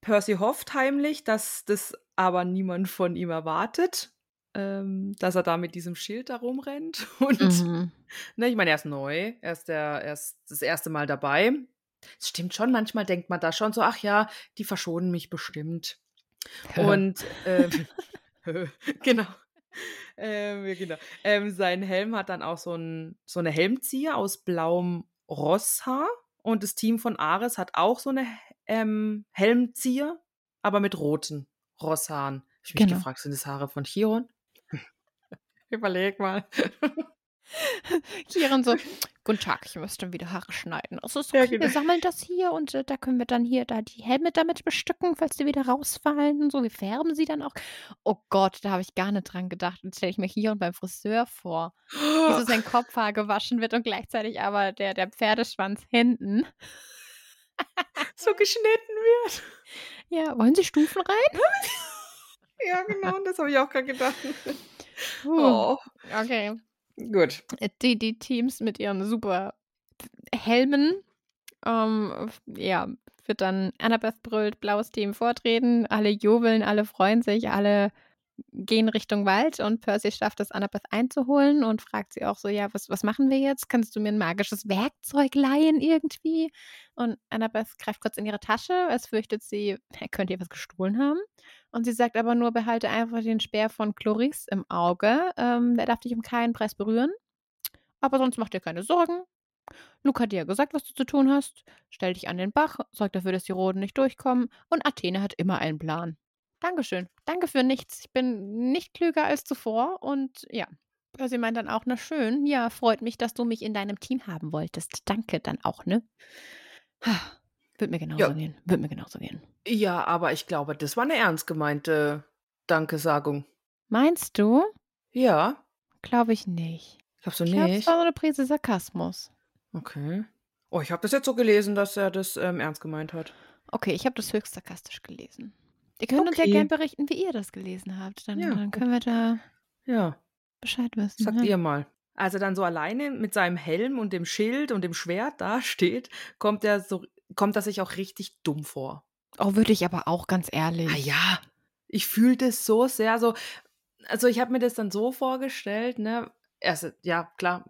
Percy hofft heimlich, dass das aber niemand von ihm erwartet, ähm, dass er da mit diesem Schild da rumrennt. *laughs* Und Mhm. ne, ich meine, er ist neu, er ist, der, er ist das erste Mal dabei. Es stimmt schon, manchmal denkt man da schon so, ach ja, die verschonen mich bestimmt. *laughs* Und ähm, *laughs* genau. Ähm, genau. Ähm, sein Helm hat dann auch so, ein, so eine Helmzieher aus blauem Rosshaar. Und das Team von Ares hat auch so eine ähm, Helmzieher, aber mit roten Rosshaaren. Ich mich Genau. gefragt, sind das Haare von Chiron? *laughs* Überleg mal. Kieren so, guten Tag, ich müsste wieder Haare schneiden. Es ist Ja, okay, wir genau. sammeln das hier und äh, da können wir dann hier da die Helme damit bestücken, falls die wieder rausfallen und so. Wir färben sie dann auch. Oh Gott, da habe ich gar nicht dran gedacht. Jetzt stelle ich mir Kieren beim Friseur vor, wie so sein Kopfhaar gewaschen wird und gleichzeitig aber der, der Pferdeschwanz hinten. *laughs* so geschnitten wird. Ja, wollen Sie Stufen rein? *laughs* Ja, genau, das habe ich auch gerade gedacht. Oh, Okay. Gut. die, die Teams mit ihren super Helmen. Ähm, ja, wird dann Annabeth brüllt, blaues Team vortreten, alle jubeln, alle freuen sich, alle gehen Richtung Wald und Percy schafft es, Annabeth einzuholen und fragt sie auch so, ja, was, was machen wir jetzt? Kannst du mir ein magisches Werkzeug leihen irgendwie? Und Annabeth greift kurz in ihre Tasche, es fürchtet sie, *laughs* er könnte ihr was gestohlen haben. Und sie sagt aber nur, behalte einfach den Speer von Chloris im Auge. Ähm, der darf dich um keinen Preis berühren. Aber sonst mach dir keine Sorgen. Luke hat dir ja gesagt, was du zu tun hast. Stell dich an den Bach, sorg dafür, dass die Roden nicht durchkommen. Und Athene hat immer einen Plan. Dankeschön. Danke für nichts. Ich bin nicht klüger als zuvor. Und ja, Percy meint dann auch, na schön. Ja, freut mich, dass du mich in deinem Team haben wolltest. Danke dann auch, ne? Wird mir genauso Ja. gehen. Wird mir genauso gehen. Ja, aber ich glaube, das war eine ernst gemeinte Dankesagung. Meinst du? Ja, Glaube ich nicht. glaubst du Ich glaube, es nicht? war so eine Prise Sarkasmus. Okay. Oh, ich habe das jetzt so gelesen, dass er das ähm, ernst gemeint hat. Okay, ich habe das höchst sarkastisch gelesen. Ihr könnt uns ja Okay. gern berichten, wie ihr das gelesen habt. Dann, Ja, dann können wir da Ja, Bescheid wissen. sagt ja. ihr mal. Als er dann so alleine mit seinem Helm und dem Schild und dem Schwert dasteht, kommt er so, kommt er sich auch richtig dumm vor. Oh, würde ich aber auch ganz ehrlich. Ah ja, ich fühle das so sehr so. Also ich habe mir das dann so vorgestellt, ne? Erst, ja, klar,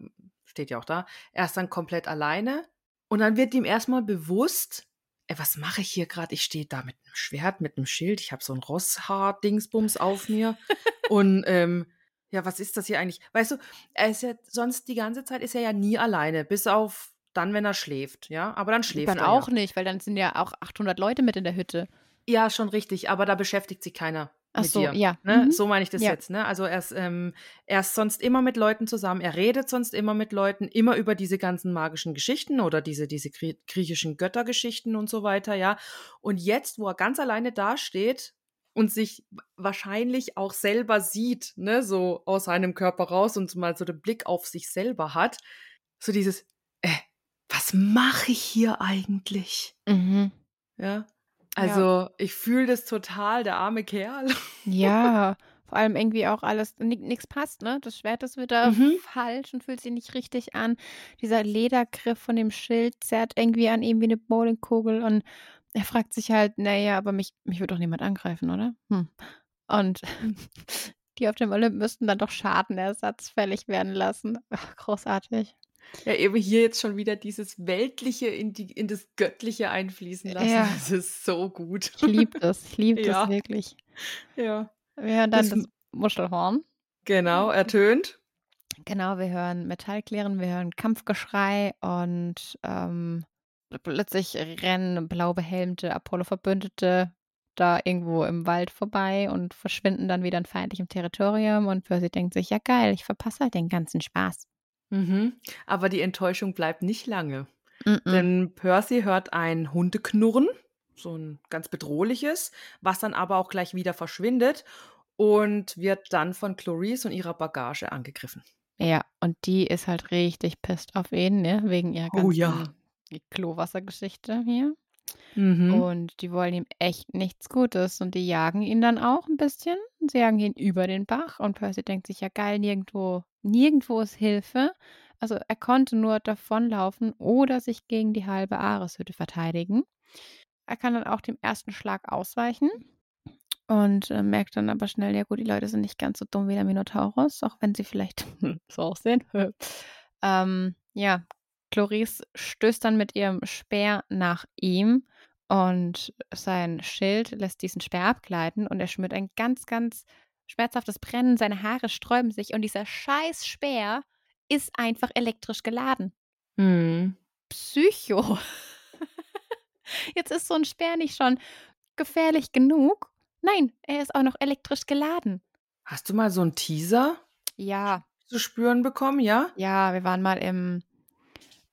steht ja auch da. Er ist dann komplett alleine und dann wird ihm erstmal bewusst, ey, was mache ich hier gerade? Ich stehe da mit einem Schwert, mit einem Schild, ich habe so ein Rosshaar-Dingsbums auf mir. *laughs* und ähm, ja, was ist das hier eigentlich? Weißt du, er ist ja sonst die ganze Zeit ist er ja nie alleine, bis auf dann, wenn er schläft, ja. Aber dann schläft Dann er auch ja. nicht, weil dann sind ja auch 800 Leute mit in der Hütte. Ja, schon richtig, aber da beschäftigt sich keiner Ach so, dir. ja. Ne? Mhm. So meine ich das Ja. jetzt. Ne? Also er ist, ähm, er ist sonst immer mit Leuten zusammen, er redet sonst immer mit Leuten, immer über diese ganzen magischen Geschichten oder diese, diese grie- griechischen Göttergeschichten und so weiter, ja. Und jetzt, wo er ganz alleine dasteht und sich wahrscheinlich auch selber sieht, ne, so aus seinem Körper raus und mal so den Blick auf sich selber hat, so dieses, was mache ich hier eigentlich? Mhm. Ja. Also, ich fühle das total, der arme Kerl. *laughs* Ja, vor allem irgendwie auch alles, nichts passt, ne? Das Schwert ist wieder Mhm. falsch und fühlt sich nicht richtig an. Dieser Ledergriff von dem Schild zerrt irgendwie an ihm wie eine Bowlingkugel und er fragt sich halt, naja, aber mich, mich wird doch niemand angreifen, oder? Hm. Und *laughs* die auf dem Olymp müssten dann doch Schadenersatz fällig werden lassen. Ach, großartig. Ja, eben hier jetzt schon wieder dieses Weltliche in, die, in das Göttliche einfließen lassen. Ja. Das ist so gut. Ich liebe das, ich liebe *laughs* Ja. das wirklich. Ja. Wir hören dann Das- das Muschelhorn. Genau, ertönt. Genau, wir hören Metallklirren, wir hören Kampfgeschrei und ähm, plötzlich rennen blau behelmte Apollo-Verbündete da irgendwo im Wald vorbei und verschwinden dann wieder in feindlichem Territorium und Percy denkt sich, ja geil, ich verpasse halt den ganzen Spaß. Mhm. Aber die Enttäuschung bleibt nicht lange. Mhm. Denn Percy hört ein Hundeknurren, so ein ganz bedrohliches, was dann aber auch gleich wieder verschwindet und wird dann von Clarice und ihrer Bagage angegriffen. Ja, und die ist halt richtig pisst auf ihn, ne? wegen ihrer ganzen Oh ja. Klowassergeschichte hier. Mhm. Und die wollen ihm echt nichts Gutes und die jagen ihn dann auch ein bisschen. Sie jagen ihn über den Bach und Percy denkt sich, ja geil, nirgendwo, nirgendwo ist Hilfe. Also er konnte nur davonlaufen oder sich gegen die halbe Aareshütte verteidigen. Er kann dann auch dem ersten Schlag ausweichen und äh, merkt dann aber schnell, ja gut, die Leute sind nicht ganz so dumm wie der Minotaurus, auch wenn sie vielleicht *laughs* so aussehen. *laughs* ähm, ja, Cloris stößt dann mit ihrem Speer nach ihm und sein Schild lässt diesen Speer abgleiten und er spürt ein ganz, ganz schmerzhaftes Brennen. Seine Haare sträuben sich und dieser scheiß Speer ist einfach elektrisch geladen. Mhm. Psycho. *laughs* Jetzt ist so ein Speer nicht schon gefährlich genug. Nein, er ist auch noch elektrisch geladen. Hast du mal so einen Teaser Ja, zu spüren bekommen, ja? ja, wir waren mal im,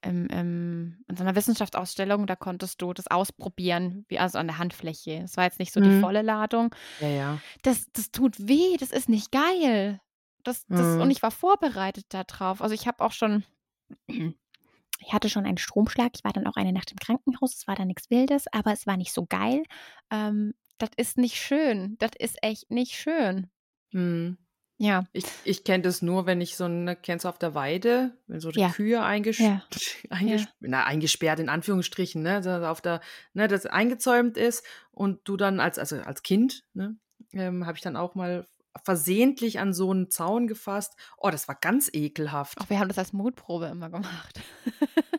im, im, in so einer Wissenschaftsausstellung, da konntest du das ausprobieren, wie also an der Handfläche. Es war jetzt nicht so die Mhm. volle Ladung. Ja, ja. Das, das tut weh, das ist nicht geil. Das, das, Mhm. Und ich war vorbereitet darauf. Also ich habe auch schon, *clears throat* ich hatte schon einen Stromschlag. Ich war dann auch eine Nacht im Krankenhaus. Es war dann nichts Wildes, aber es war nicht so geil. Ähm, das ist nicht schön. Das ist echt nicht schön. Mhm. Ja, Ich, ich kenne das nur, wenn ich so eine, kennst du auf der Weide, wenn so die Ja. Kühe einges Ja. *laughs* einges na, eingesperrt in Anführungsstrichen, ne, auf der, ne, das eingezäumt ist und du dann als, also als Kind, ne, ähm, habe ich dann auch mal versehentlich an so einen Zaun gefasst. Oh, das war ganz ekelhaft. auch wir haben das als Mutprobe immer gemacht. *laughs*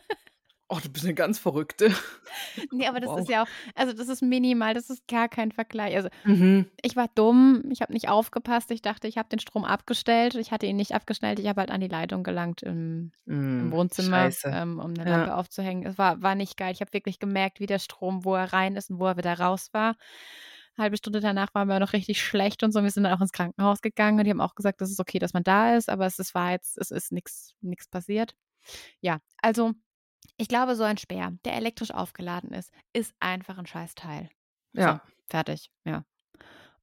Oh, du bist eine ganz Verrückte. *laughs* nee, *laughs* aber das Wow. ist ja auch, also das ist minimal, das ist gar kein Vergleich. Also Mhm. ich war dumm, ich habe nicht aufgepasst. Ich dachte, ich habe den Strom abgestellt. Ich hatte ihn nicht abgestellt. Ich habe halt an die Leitung gelangt im, im Mm, Wohnzimmer, ähm, um eine Ja. Lampe aufzuhängen. Es war, war nicht geil. Ich habe wirklich gemerkt, wie der Strom, wo er rein ist und wo er wieder raus war. Halbe Stunde danach waren wir noch richtig schlecht und so. Wir sind dann auch ins Krankenhaus gegangen und die haben auch gesagt, es ist okay, dass man da ist, aber es ist, war jetzt, es ist nichts passiert. Ja, also ich glaube, so ein Speer, der elektrisch aufgeladen ist, ist einfach ein Scheißteil. Ja. So, fertig, ja.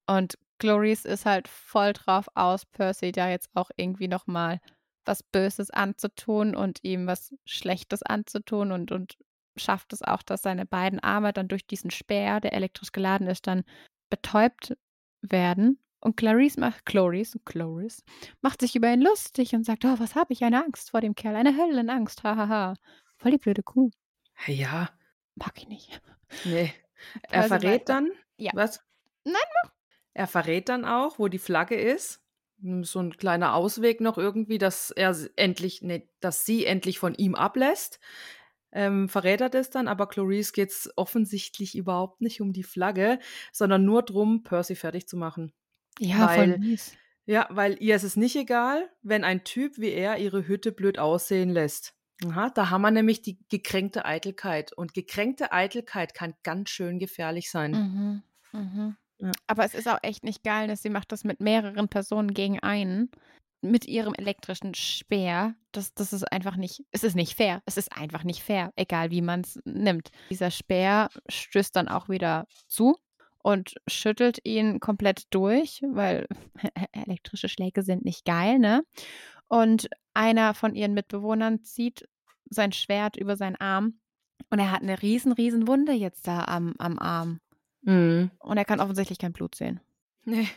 Und Clarice ist halt voll drauf aus, Percy da jetzt auch irgendwie nochmal was Böses anzutun und ihm was Schlechtes anzutun und, und schafft es auch, dass seine beiden Arme dann durch diesen Speer, der elektrisch geladen ist, dann betäubt werden. Und Clarice macht, Clarice, Clarice, macht sich über ihn lustig und sagt, oh, was habe ich, eine Angst vor dem Kerl, eine Höllenangst, hahaha. Voll die blöde Kuh. Ja, Mag ich nicht. nee. *laughs* Er Also, verrät dann, Ja. was? Nein, Er verrät dann auch, wo die Flagge ist. Hm, So ein kleiner Ausweg noch irgendwie, dass er endlich, nee, dass sie endlich von ihm ablässt. ähm, verrät er das dann, aber Clarice geht es offensichtlich überhaupt nicht um die Flagge, sondern nur darum, Percy fertig zu machen. Ja, Weil- voll mies. Ja, weil ihr ist es nicht egal, wenn ein Typ wie er ihre Hütte blöd aussehen lässt. Aha, da haben wir nämlich die gekränkte Eitelkeit. Und gekränkte Eitelkeit kann ganz schön gefährlich sein. Mhm. Mhm. Ja. Aber es ist auch echt nicht geil, dass sie macht das mit mehreren Personen gegen einen. Mit ihrem elektrischen Speer. Das, das ist einfach nicht, es ist nicht fair. Es ist einfach nicht fair, egal wie man es nimmt. Dieser Speer stößt dann auch wieder zu und schüttelt ihn komplett durch, weil *laughs* elektrische Schläge sind nicht geil, ne? Und einer von ihren Mitbewohnern zieht sein Schwert über seinen Arm und er hat eine riesen, riesen Wunde jetzt da am, am Arm. Mhm. Und er kann offensichtlich kein Blut sehen. Nee.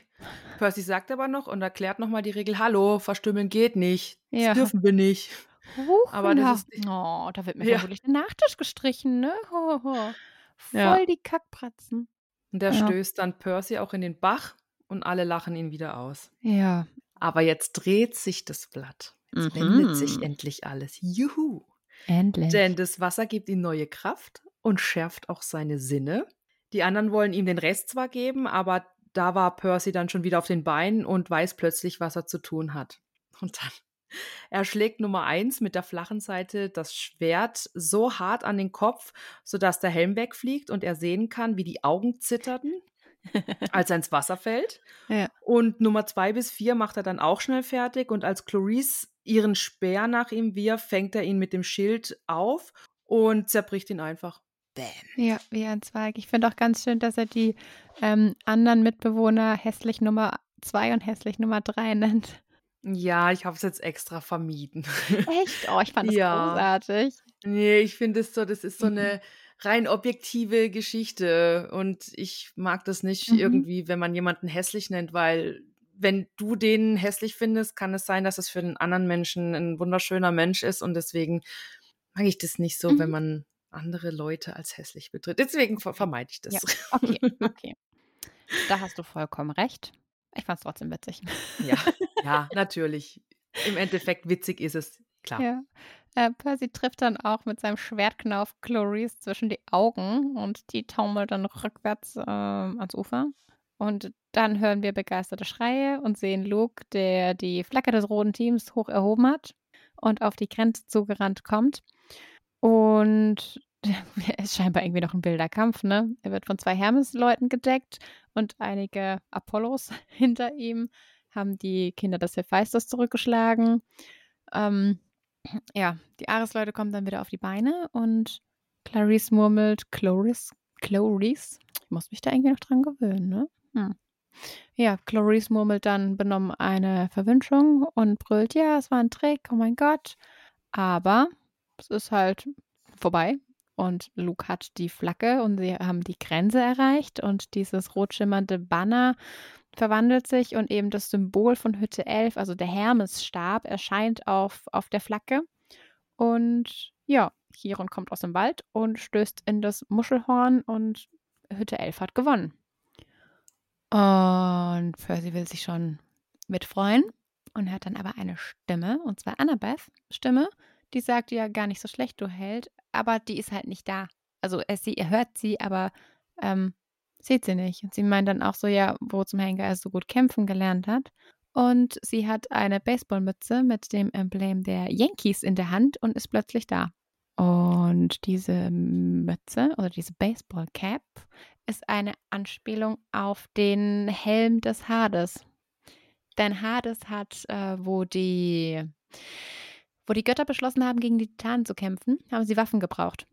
Percy sagt aber noch und erklärt nochmal die Regel: Hallo, verstümmeln geht nicht. Das Ja. dürfen wir nicht. Huch, Aber das ist nicht- Oh, da wird mir Ja. vermutlich der Nachtisch gestrichen, ne? *laughs* Ho, ho. Voll Ja. die Kackpratzen. Und der Ja. stößt dann Percy auch in den Bach und alle lachen ihn wieder aus. Ja. Aber jetzt dreht sich das Blatt. Jetzt Mhm. wendet sich endlich alles. Juhu! Endlich. Denn das Wasser gibt ihm neue Kraft und schärft auch seine Sinne. Die anderen wollen ihm den Rest zwar geben, aber da war Percy dann schon wieder auf den Beinen und weiß plötzlich, was er zu tun hat. Und dann *laughs* er schlägt Nummer eins mit der flachen Seite das Schwert so hart an den Kopf, sodass der Helm wegfliegt und er sehen kann, wie die Augen zitterten, *laughs* als er ins Wasser fällt. Ja. Und Nummer zwei bis vier macht er dann auch schnell fertig. Und als Clarice ihren Speer nach ihm wirft, fängt er ihn mit dem Schild auf und zerbricht ihn einfach. Bam. Ja, wie ein Zweig. Ich finde auch ganz schön, dass er die ähm, anderen Mitbewohner hässlich Nummer 2 und hässlich Nummer 3 nennt. Ja, ich habe es jetzt extra vermieden. Echt? Oh, ich fand das *laughs* Ja. großartig. nee, ich finde es so, das ist so Mhm. Rein objektive Geschichte. Und ich mag das nicht Mhm. irgendwie, wenn man jemanden hässlich nennt, weil wenn du den hässlich findest, kann es sein, dass es für den anderen Menschen ein wunderschöner Mensch ist. Und deswegen mag ich das nicht so, wenn Mhm. man andere Leute als hässlich betritt. Deswegen ver vermeide ich das. Ja, *laughs* okay, okay. Da hast du vollkommen recht. Ich fand es trotzdem witzig. Ja, *laughs* ja, natürlich. Im Endeffekt witzig ist es, klar. Ja. Äh, Percy trifft dann auch mit seinem Schwertknauf Clarice zwischen die Augen und die taumelt dann rückwärts ähm, ans Ufer. Und dann hören wir begeisterte Schreie und sehen Luke, der die Flagge des roten Teams hoch erhoben hat und auf die Grenze zugerannt kommt. Und es *laughs* ist scheinbar irgendwie noch ein wilder Kampf, ne? Er wird von zwei Hermes-Leuten gedeckt und einige Apollos *laughs* hinter ihm haben die Kinder des Hephaistos zurückgeschlagen. Ähm, ja, die Ares-Leute kommen dann wieder auf die Beine und Clarice murmelt, Clarice, Clarice, ich muss mich da irgendwie noch dran gewöhnen, ne? Hm. Ja, Clarice murmelt dann benommen eine Verwünschung und brüllt, ja, es war ein Trick, oh mein Gott. Aber es ist halt vorbei und Luke hat die Flagge und sie haben die Grenze erreicht und dieses rot schimmernde Banner verwandelt sich und eben das Symbol von Hütte 11, also der Hermesstab, erscheint auf, auf der Flagge. Und ja, Chiron kommt aus dem Wald und stößt in das Muschelhorn und Hütte 11 hat gewonnen. Und Percy will sich schon mitfreuen und hört dann aber eine Stimme, und zwar Annabeth Stimme, die sagt ja gar nicht so schlecht, du Held, aber die ist halt nicht da. Also er, sie, er hört sie, aber ähm, sieht sie nicht. Und sie meint dann auch so, ja, wo zum Henker er so gut kämpfen gelernt hat. Und sie hat eine Baseballmütze mit dem Emblem der Yankees in der Hand und ist plötzlich da. Und diese Mütze oder diese Baseballcap ist eine Anspielung auf den Helm des Hades. Denn Hades hat, äh, wo die wo die Götter beschlossen haben, gegen die Titanen zu kämpfen, haben sie Waffen gebraucht.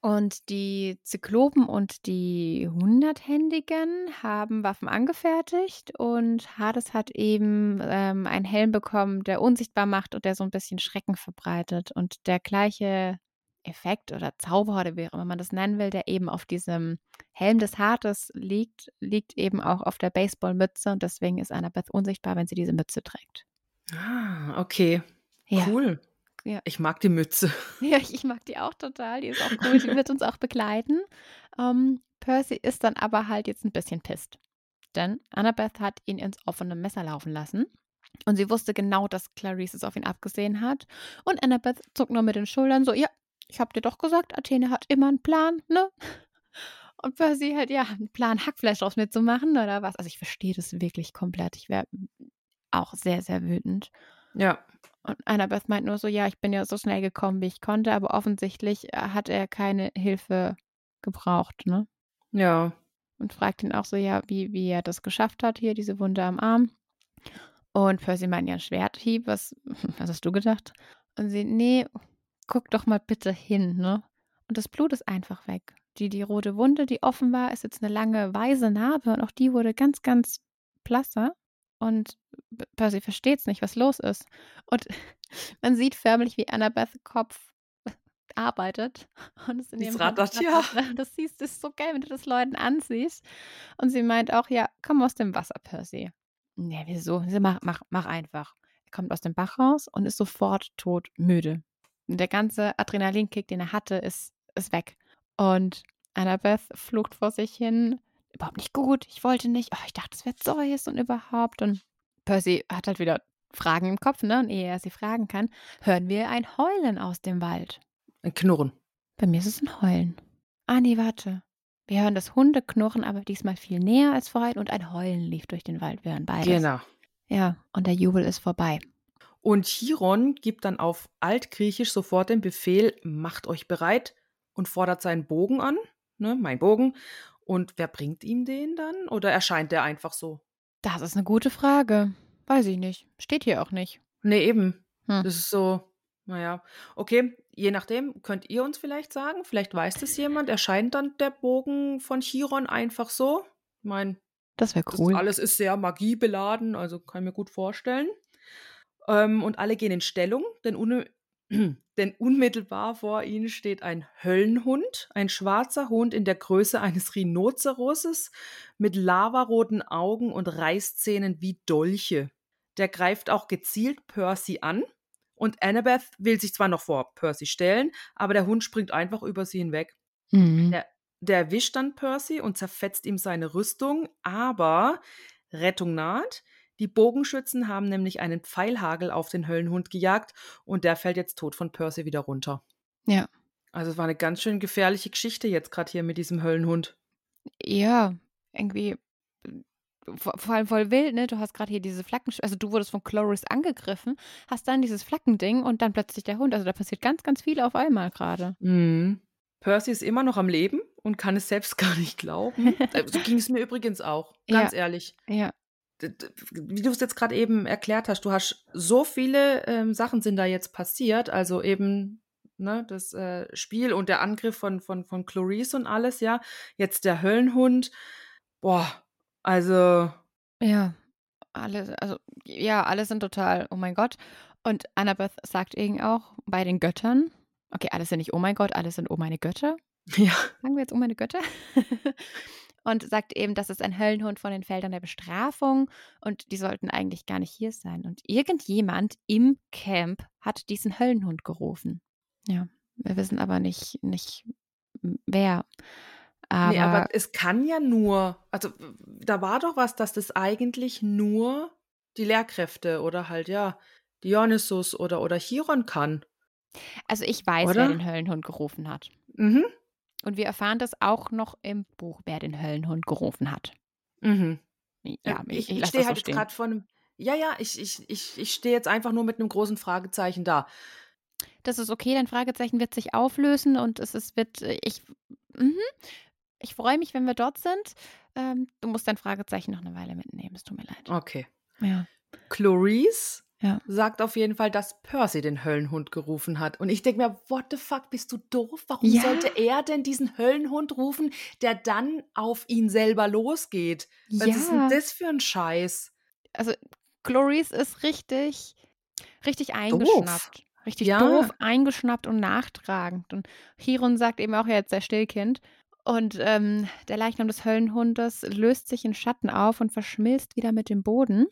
Und die Zyklopen und die Hunderthändigen haben Waffen angefertigt und Hades hat eben ähm, einen Helm bekommen, der unsichtbar macht und der so ein bisschen Schrecken verbreitet. Und der gleiche Effekt oder Zauber oder wie auch immer man das nennen will, der eben auf diesem Helm des Hades liegt, liegt eben auch auf der Baseballmütze und deswegen ist Annabeth unsichtbar, wenn sie diese Mütze trägt. Ah, okay. Ja. Cool. Ja. Ich mag die Mütze. *laughs* Ja, ich mag die auch total. Die ist auch cool. Die wird uns auch begleiten. Ähm, Percy ist dann aber halt jetzt ein bisschen pisst. Denn Annabeth hat ihn ins offene Messer laufen lassen. Und sie wusste genau, dass Clarice es auf ihn abgesehen hat. Und Annabeth zuckt nur mit den Schultern so, ja, ich habe dir doch gesagt, Athene hat immer einen Plan, ne? *laughs* Und Percy halt, ja, einen Plan, Hackfleisch draus mitzumachen oder was. Also ich verstehe das wirklich komplett. Ich wäre auch sehr, sehr wütend. Ja. Und Annabeth meint nur so, ja, ich bin ja so schnell gekommen, wie ich konnte, aber offensichtlich äh, hat er keine Hilfe gebraucht, ne? Ja. Und fragt ihn auch so, ja, wie, wie er das geschafft hat, hier diese Wunde am Arm. Und Percy meint ja ein Schwerthieb, was, *laughs* was hast du gedacht? Und sie, nee, guck doch mal bitte hin, ne? Und das Blut ist einfach weg. Die, die rote Wunde, die offen war, ist jetzt eine lange weiße Narbe und auch die wurde ganz, ganz blasser. Und Percy versteht es nicht, was los ist. Und *laughs* man sieht förmlich, wie Annabeth Kopf *laughs* arbeitet. Und es in Die ihrem rattert, Hand ja. rattert. Das siehst, das ist so geil, wenn du das Leuten ansiehst. Und sie meint auch, ja, komm aus dem Wasser, Percy. Nee, wieso? Mach, mach, mach einfach. Er kommt aus dem Bach raus und ist sofort tot müde. Und der ganze Adrenalinkick, den er hatte, ist, ist weg. Und Annabeth flucht vor sich hin. Überhaupt nicht gut. Ich wollte nicht. Oh, ich dachte, es wäre Zeus und überhaupt. Und Percy hat halt wieder Fragen im Kopf, ne? Und ehe er sie fragen kann, hören wir ein Heulen aus dem Wald. Ein Knurren. Bei mir ist es ein Heulen. Ah, nee, warte. Wir hören das Hundeknurren, aber diesmal viel näher als vorhin und ein Heulen lief durch den Wald. Wir hören beides. Genau. Ja, und der Jubel ist vorbei. Und Chiron gibt dann auf Altgriechisch sofort den Befehl, macht euch bereit und fordert seinen Bogen an, ne, mein Bogen. Und wer bringt ihm den dann? Oder erscheint der einfach so? Das ist eine gute Frage. Weiß ich nicht. Steht hier auch nicht. Nee, eben. Hm. Das ist so, naja. Okay, je nachdem, könnt ihr uns vielleicht sagen, vielleicht weiß das jemand, erscheint dann der Bogen von Chiron einfach so? Ich meine, Das wäre das cool. alles ist sehr magiebeladen, also kann ich mir gut vorstellen. Ähm, und alle gehen in Stellung, denn, un denn unmittelbar vor ihnen steht ein Höllenhund, ein schwarzer Hund in der Größe eines Rhinoceroses mit lavaroten Augen und Reißzähnen wie Dolche. Der greift auch gezielt Percy an und Annabeth will sich zwar noch vor Percy stellen, aber der Hund springt einfach über sie hinweg. Mhm. Der, der erwischt dann Percy und zerfetzt ihm seine Rüstung, aber Rettung naht. Die Bogenschützen haben nämlich einen Pfeilhagel auf den Höllenhund gejagt und der fällt jetzt tot von Percy wieder runter. Ja. Also es war eine ganz schön gefährliche Geschichte jetzt gerade hier mit diesem Höllenhund. Ja, irgendwie äh, vor, vor allem voll wild, ne? Du hast gerade hier diese Flacken, also du wurdest von Chloris angegriffen, hast dann dieses Flackending und dann plötzlich der Hund. Also da passiert ganz, ganz viel auf einmal gerade. Mhm. Percy ist immer noch am Leben und kann es selbst *laughs* gar nicht glauben. Äh, so ging es mir übrigens auch, ganz ehrlich. Ja. Wie du es jetzt gerade eben erklärt hast, du hast so viele ähm, Sachen sind da jetzt passiert, also eben ne, das äh, Spiel und der Angriff von, von, von Clarice und alles, ja. Jetzt der Höllenhund. Boah, also Ja. Alle, also, ja, alle sind total, oh mein Gott. Und Annabeth sagt eben auch bei den Göttern, okay, alle sind nicht oh mein Gott, alle sind oh meine Götter. *laughs* ja. Sagen wir jetzt oh meine Götter? *laughs* und sagt eben, das ist ein Höllenhund von den Feldern der Bestrafung und die sollten eigentlich gar nicht hier sein. Und irgendjemand im Camp hat diesen Höllenhund gerufen. Ja, wir wissen aber nicht, nicht wer. Aber, nee, aber es kann ja nur, also da war doch was, dass das eigentlich nur die Lehrkräfte oder halt ja Dionysus oder, oder Chiron kann. also ich weiß, Oder? wer den Höllenhund gerufen hat. Mhm. Und wir erfahren das auch noch im Buch, wer den Höllenhund gerufen hat. Mhm. Ja, ich, ich, ich, stehe so halt jetzt stehen. gerade vor einem. Ja, ja, ich, ich, ich, ich stehe jetzt einfach nur mit einem großen Fragezeichen da. Das ist okay, dein Fragezeichen wird sich auflösen und es ist, wird, äh, ich, mhm. ich freue mich, wenn wir dort sind. Ähm, du musst dein Fragezeichen noch eine Weile mitnehmen, es tut mir leid. Okay. Ja. Clarice Ja. sagt auf jeden Fall, dass Percy den Höllenhund gerufen hat. Und ich denke mir, what the fuck, bist du doof? Warum Ja. sollte er denn diesen Höllenhund rufen, der dann auf ihn selber losgeht? Was ist denn Ja. das für ein Scheiß? Also, Clarice ist richtig, richtig eingeschnappt. Richtig Ja. doof, eingeschnappt und nachtragend. Und Chiron sagt eben auch, er ist sehr Stillkind. Und ähm, der Leichnam des Höllenhundes löst sich in Schatten auf und verschmilzt wieder mit dem Boden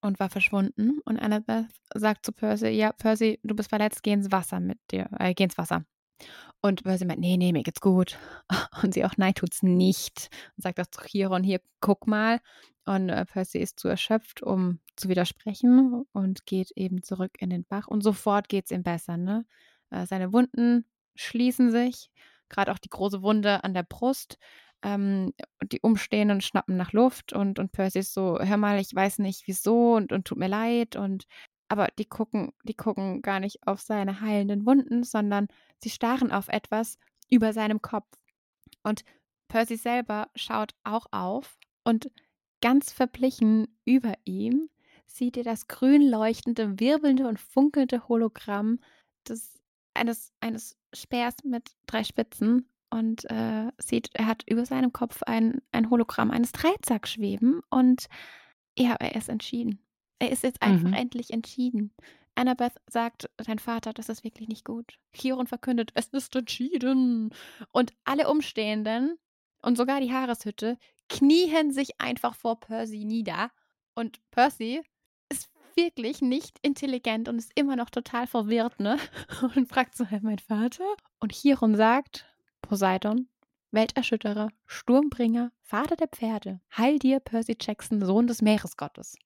und war verschwunden. Und Annabeth sagt zu Percy, ja, Percy, du bist verletzt, geh ins Wasser mit dir, äh, geh ins Wasser. Und Percy meint, nee, nee, mir geht's gut. *laughs* Und sie auch, nein, tut's nicht. Und sagt auch zu Chiron, hier, guck mal. Und äh, Percy ist zu erschöpft, um zu widersprechen und geht eben zurück in den Bach. Und sofort geht's ihm besser, ne? Äh, seine Wunden schließen sich, gerade auch die große Wunde an der Brust. Ähm, die Umstehenden schnappen nach Luft und, und Percy ist so, hör mal, ich weiß nicht wieso und, und tut mir leid. Und aber die gucken, die gucken gar nicht auf seine heilenden Wunden, sondern sie starren auf etwas über seinem Kopf. Und Percy selber schaut auch auf und ganz verblichen über ihm sieht ihr das grün leuchtende, wirbelnde und funkelnde Hologramm des, eines, eines Speers mit drei Spitzen und äh, sieht, er hat über seinem Kopf ein, ein Hologramm eines Dreizacks schweben und ja, er ist entschieden. Er ist jetzt einfach Mhm. endlich entschieden. Annabeth sagt, dein Vater, das ist wirklich nicht gut. Chiron verkündet, es ist entschieden. Und alle Umstehenden und sogar die Haareshütte knien sich einfach vor Percy nieder. Und Percy ist wirklich nicht intelligent und ist immer noch total verwirrt, ne? *laughs* Und fragt so, "Hä, mein Vater? Und Chiron sagt, Poseidon, Welterschütterer, Sturmbringer, Vater der Pferde, heil dir, Percy Jackson, Sohn des Meeresgottes.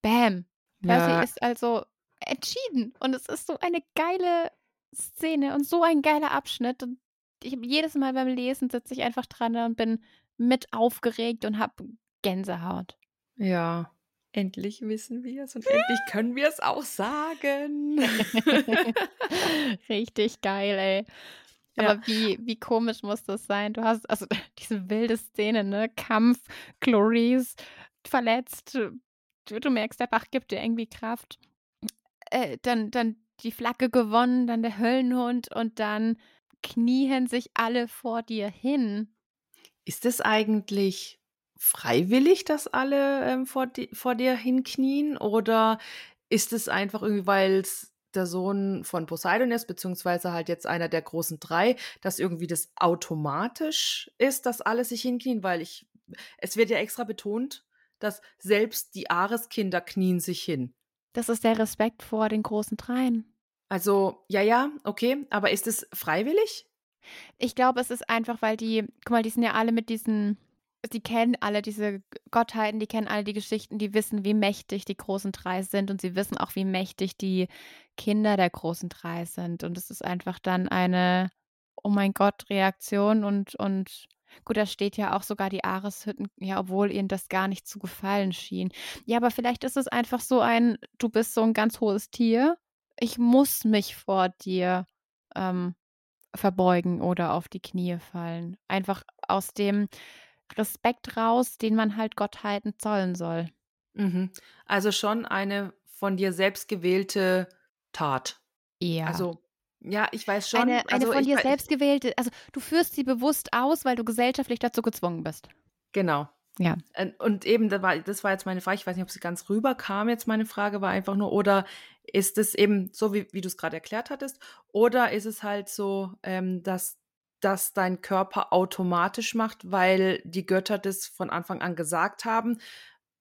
Bam. Percy Ja. ist also entschieden. Und es ist so eine geile Szene und so ein geiler Abschnitt. Und ich jedes Mal beim Lesen sitze ich einfach dran und bin mit aufgeregt und habe Gänsehaut. Ja, endlich wissen wir es und endlich *laughs* können wir es auch sagen. *laughs* Richtig geil, ey. Ja. Aber wie, wie komisch muss das sein? Du hast also *laughs* diese wilde Szene, ne? Kampf, Chloris verletzt. Du, du merkst, der Bach gibt dir irgendwie Kraft. Äh, dann, dann die Flagge gewonnen, dann der Höllenhund und dann knien sich alle vor dir hin. Ist es eigentlich freiwillig, dass alle ähm, vor, di vor dir hinknien? Oder ist es einfach irgendwie, weil es der Sohn von Poseidon ist, beziehungsweise halt jetzt einer der großen drei, dass irgendwie das automatisch ist, dass alle sich hinknien? Weil ich, es wird ja extra betont, dass selbst die Ares-Kinder knien sich hin. Das ist der Respekt vor den großen Dreien. Also, ja, ja, okay, aber ist es freiwillig? Ich glaube, es ist einfach, weil die, guck mal, die sind ja alle mit diesen, die kennen alle diese Gottheiten, die kennen alle die Geschichten, die wissen, wie mächtig die großen drei sind und sie wissen auch, wie mächtig die Kinder der großen drei sind. Und es ist einfach dann eine, oh mein Gott, Reaktion und, und gut, da steht ja auch sogar die Ares-Hütten, ja, obwohl ihnen das gar nicht zu gefallen schien. Ja, aber vielleicht ist es einfach so ein, du bist so ein ganz hohes Tier, ich muss mich vor dir ähm, verbeugen oder auf die Knie fallen. Einfach aus dem Respekt raus, den man halt Gottheiten zollen soll. Mhm. Also schon eine von dir selbst gewählte Tat. Ja. Also, ja, ich weiß schon. eine, eine also von dir selbst gewählte, also du führst sie bewusst aus, weil du gesellschaftlich dazu gezwungen bist. Genau. Ja. Äh, Und eben, das war, das war jetzt meine Frage, ich weiß nicht, ob sie ganz rüberkam, jetzt meine Frage war einfach nur, oder ist es eben so, wie, wie du es gerade erklärt hattest, oder ist es halt so, ähm, dass das dein Körper automatisch macht, weil die Götter das von Anfang an gesagt haben,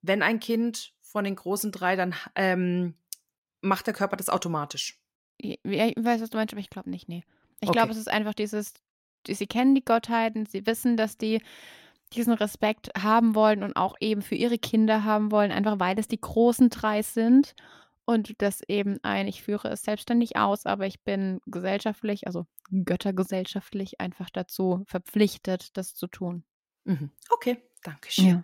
wenn ein Kind von den großen drei, dann ähm, macht der Körper das automatisch. Ich weiß, was du meinst, aber ich glaube nicht, nee. Ich Okay. glaube, es ist einfach dieses, die- sie kennen die Gottheiten, sie wissen, dass die diesen Respekt haben wollen und auch eben für ihre Kinder haben wollen, einfach weil es die großen drei sind und das eben ein, ich führe es selbstständig aus, aber ich bin gesellschaftlich, also göttergesellschaftlich einfach dazu verpflichtet, das zu tun. Mhm. Okay, danke schön.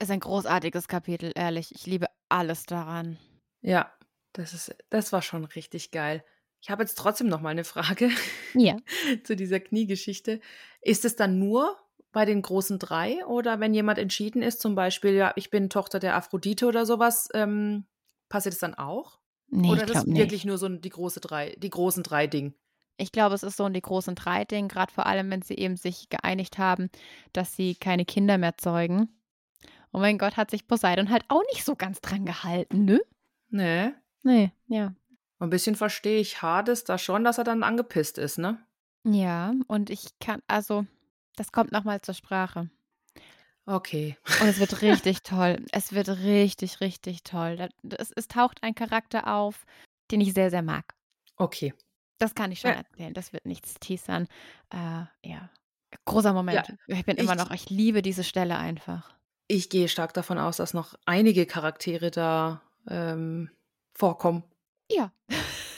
Ist ein großartiges Kapitel, ehrlich. Ich liebe alles daran. Ja, das ist, das war schon richtig geil. Ich habe jetzt trotzdem noch mal eine Frage Ja. *laughs* zu dieser Kniegeschichte. Ist es dann nur bei den großen drei oder wenn jemand entschieden ist, zum Beispiel, ja, ich bin Tochter der Aphrodite oder sowas, ähm, passiert es dann auch? Nee, oder ich ist es glaube wirklich nicht. nur so die große drei, die großen drei Ding? Ich glaube, es ist so in die großen drei Ding, gerade vor allem, wenn sie eben sich geeinigt haben, dass sie keine Kinder mehr zeugen. Oh mein Gott, hat sich Poseidon halt auch nicht so ganz dran gehalten, ne? Nee. Nee, ja. Ein bisschen verstehe ich Hades da schon, dass er dann angepisst ist, ne? Ja, und ich kann, also, das kommt nochmal zur Sprache. Okay. Und es wird richtig toll. Es wird richtig, richtig toll. Es, es taucht ein Charakter auf, den ich sehr, sehr mag. Okay. Das kann ich schon Ja. erzählen. Das wird nichts teasern. Äh, ja. Großer Moment. ich bin immer ich- noch, ich liebe diese Stelle einfach. Ich gehe stark davon aus, dass noch einige Charaktere da ähm, vorkommen. Ja.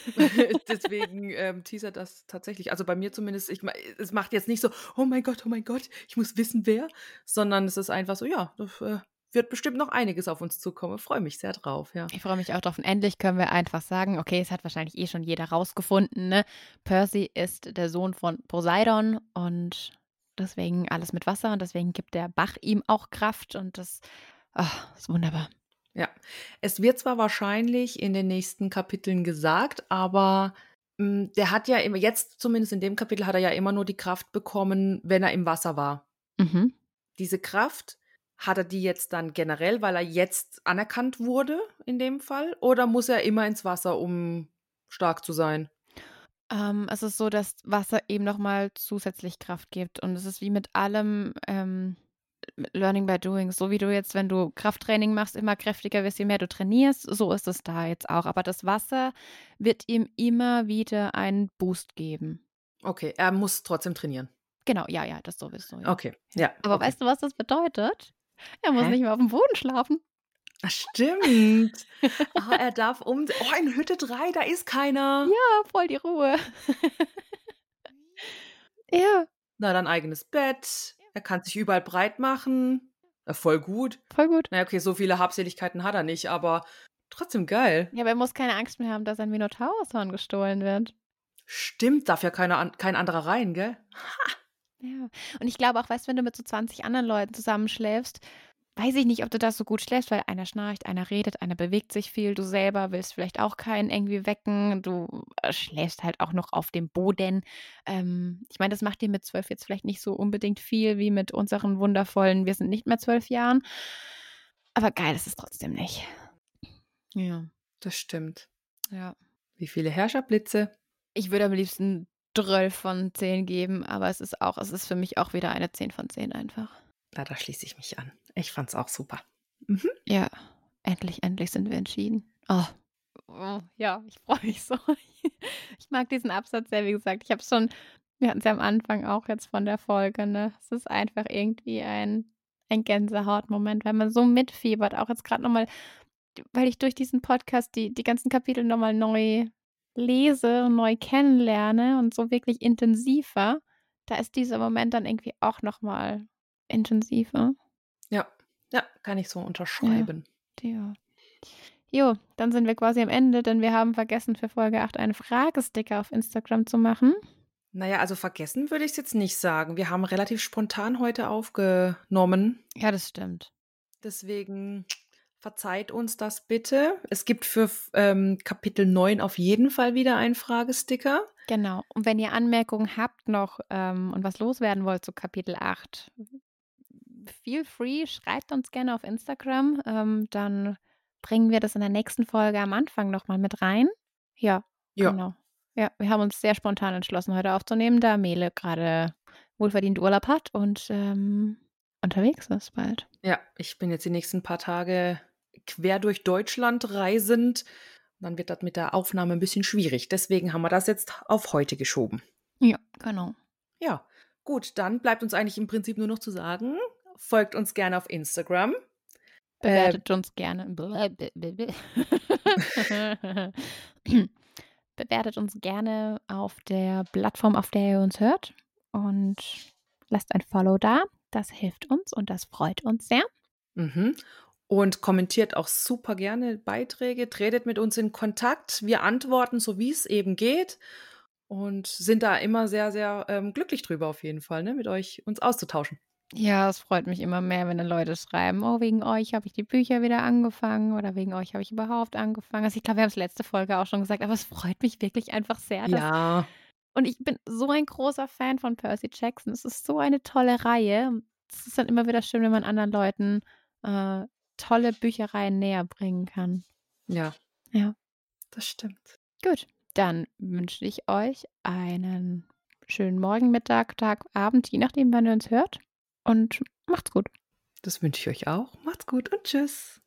*laughs* Deswegen ähm, teasert das tatsächlich. Also bei mir zumindest, ich, es macht jetzt nicht so, oh mein Gott, oh mein Gott, ich muss wissen, wer, sondern es ist einfach so, ja, das äh, wird bestimmt noch einiges auf uns zukommen. Ich freue mich sehr drauf, ja. Ich freue mich auch drauf. Und endlich können wir einfach sagen, okay, es hat wahrscheinlich eh schon jeder rausgefunden, ne? Percy ist der Sohn von Poseidon und deswegen alles mit Wasser und deswegen gibt der Bach ihm auch Kraft und das oh, ist wunderbar. Ja, es wird zwar wahrscheinlich in den nächsten Kapiteln gesagt, aber mh, der hat ja immer, jetzt zumindest in dem Kapitel, hat er ja immer nur die Kraft bekommen, wenn er im Wasser war. Mhm. Diese Kraft, hat er die jetzt dann generell, weil er jetzt anerkannt wurde in dem Fall? Oder muss er immer ins Wasser, um stark zu sein? Ähm, es ist so, dass Wasser eben nochmal zusätzlich Kraft gibt. Und es ist wie mit allem, ähm, Learning by Doing. So wie du jetzt, wenn du Krafttraining machst, immer kräftiger wirst, je mehr du trainierst, so ist es da jetzt auch. Aber das Wasser wird ihm immer wieder einen Boost geben. Okay, er muss trotzdem trainieren. Genau, ja, ja, das sowieso. Ja. Okay, ja. Aber okay. weißt du, was das bedeutet? Er muss Hä? nicht mehr auf dem Boden schlafen. Ach, stimmt. oh, *laughs* er darf um. Oh, in Hütte 3, da ist keiner. Ja, voll die Ruhe. *laughs* ja. Na, dann eigenes Bett. Er kann sich überall breit machen. Ja, voll gut. Voll gut. Na, okay, so viele Habseligkeiten hat er nicht, aber trotzdem geil. Ja, aber er muss keine Angst mehr haben, dass ein Minotaurushorn gestohlen wird. Stimmt, darf ja keiner, kein anderer rein, gell? *laughs* Ja. Und ich glaube auch, weißt du, wenn du mit so 20 anderen Leuten zusammenschläfst, weiß ich nicht, ob du das so gut schläfst, weil einer schnarcht, einer redet, einer bewegt sich viel, du selber willst vielleicht auch keinen irgendwie wecken, du äh, schläfst halt auch noch auf dem Boden. Ähm, ich meine, das macht dir mit zwölf jetzt vielleicht nicht so unbedingt viel wie mit unseren wundervollen, wir sind nicht mehr zwölf Jahren. Aber geil ist es trotzdem nicht. Ja, das stimmt. Ja. Wie viele Herrscherblitze? Ich würde am liebsten 12 von 10 geben, aber es ist auch, es ist für mich auch wieder eine 10 von 10 einfach. Na, da schließe ich mich an. Ich fand's auch super. Mhm. Ja, endlich, endlich sind wir entschieden. Oh. oh ja, ich freue mich so. *laughs* ich mag diesen Absatz sehr, wie gesagt. Ich habe schon, wir hatten es ja am Anfang auch jetzt von der Folge, ne? Es ist einfach irgendwie ein, ein Gänsehautmoment, weil man so mitfiebert. Auch jetzt gerade nochmal, weil ich durch diesen Podcast die, die ganzen Kapitel nochmal neu lese und neu kennenlerne und so wirklich intensiver, da ist dieser Moment dann irgendwie auch nochmal intensiver. Ja, kann ich so unterschreiben. Ja. ja. Jo, dann sind wir quasi am Ende, denn wir haben vergessen, für Folge 8 einen Fragesticker auf Instagram zu machen. Naja, also vergessen würde ich es jetzt nicht sagen. Wir haben relativ spontan heute aufgenommen. Ja, das stimmt. Deswegen Verzeiht uns das bitte. Es gibt für ähm, Kapitel 9 auf jeden Fall wieder einen Fragesticker. Genau. Und wenn ihr Anmerkungen habt noch ähm, und was loswerden wollt zu Kapitel 8, feel free, schreibt uns gerne auf Instagram. Ähm, dann bringen wir das in der nächsten Folge am Anfang nochmal mit rein. Ja, ja, genau. Ja, wir haben uns sehr spontan entschlossen, heute aufzunehmen, da Mele gerade wohlverdient Urlaub hat und ähm, unterwegs ist bald. Ja, ich bin jetzt die nächsten paar Tage quer durch Deutschland reisend. Dann wird das mit der Aufnahme ein bisschen schwierig. Deswegen haben wir das jetzt auf heute geschoben. Ja, genau. Ja, gut, dann bleibt uns eigentlich im Prinzip nur noch zu sagen, folgt uns gerne auf Instagram. Bewertet äh, uns gerne. *laughs* Bewertet uns gerne auf der Plattform, auf der ihr uns hört. Und lasst ein Follow da. Das hilft uns und das freut uns sehr. Mhm und kommentiert auch super gerne Beiträge, tretet mit uns in Kontakt. Wir antworten so, wie es eben geht und sind da immer sehr, sehr ähm, glücklich drüber auf jeden Fall, ne, mit euch uns auszutauschen. Ja, es freut mich immer mehr, wenn dann Leute schreiben, oh, wegen euch habe ich die Bücher wieder angefangen oder wegen euch habe ich überhaupt angefangen. Also ich glaube, wir haben es letzte Folge auch schon gesagt, aber es freut mich wirklich einfach sehr. ja. Und ich bin so ein großer Fan von Percy Jackson. Es ist so eine tolle Reihe. Es ist dann immer wieder schön, wenn man anderen Leuten äh, tolle Büchereien näher bringen kann. Ja. Ja. Das stimmt. Gut, dann wünsche ich euch einen schönen Morgen, Mittag, Tag, Abend, je nachdem, wann ihr uns hört. Und macht's gut. Das wünsche ich euch auch. Macht's gut und tschüss.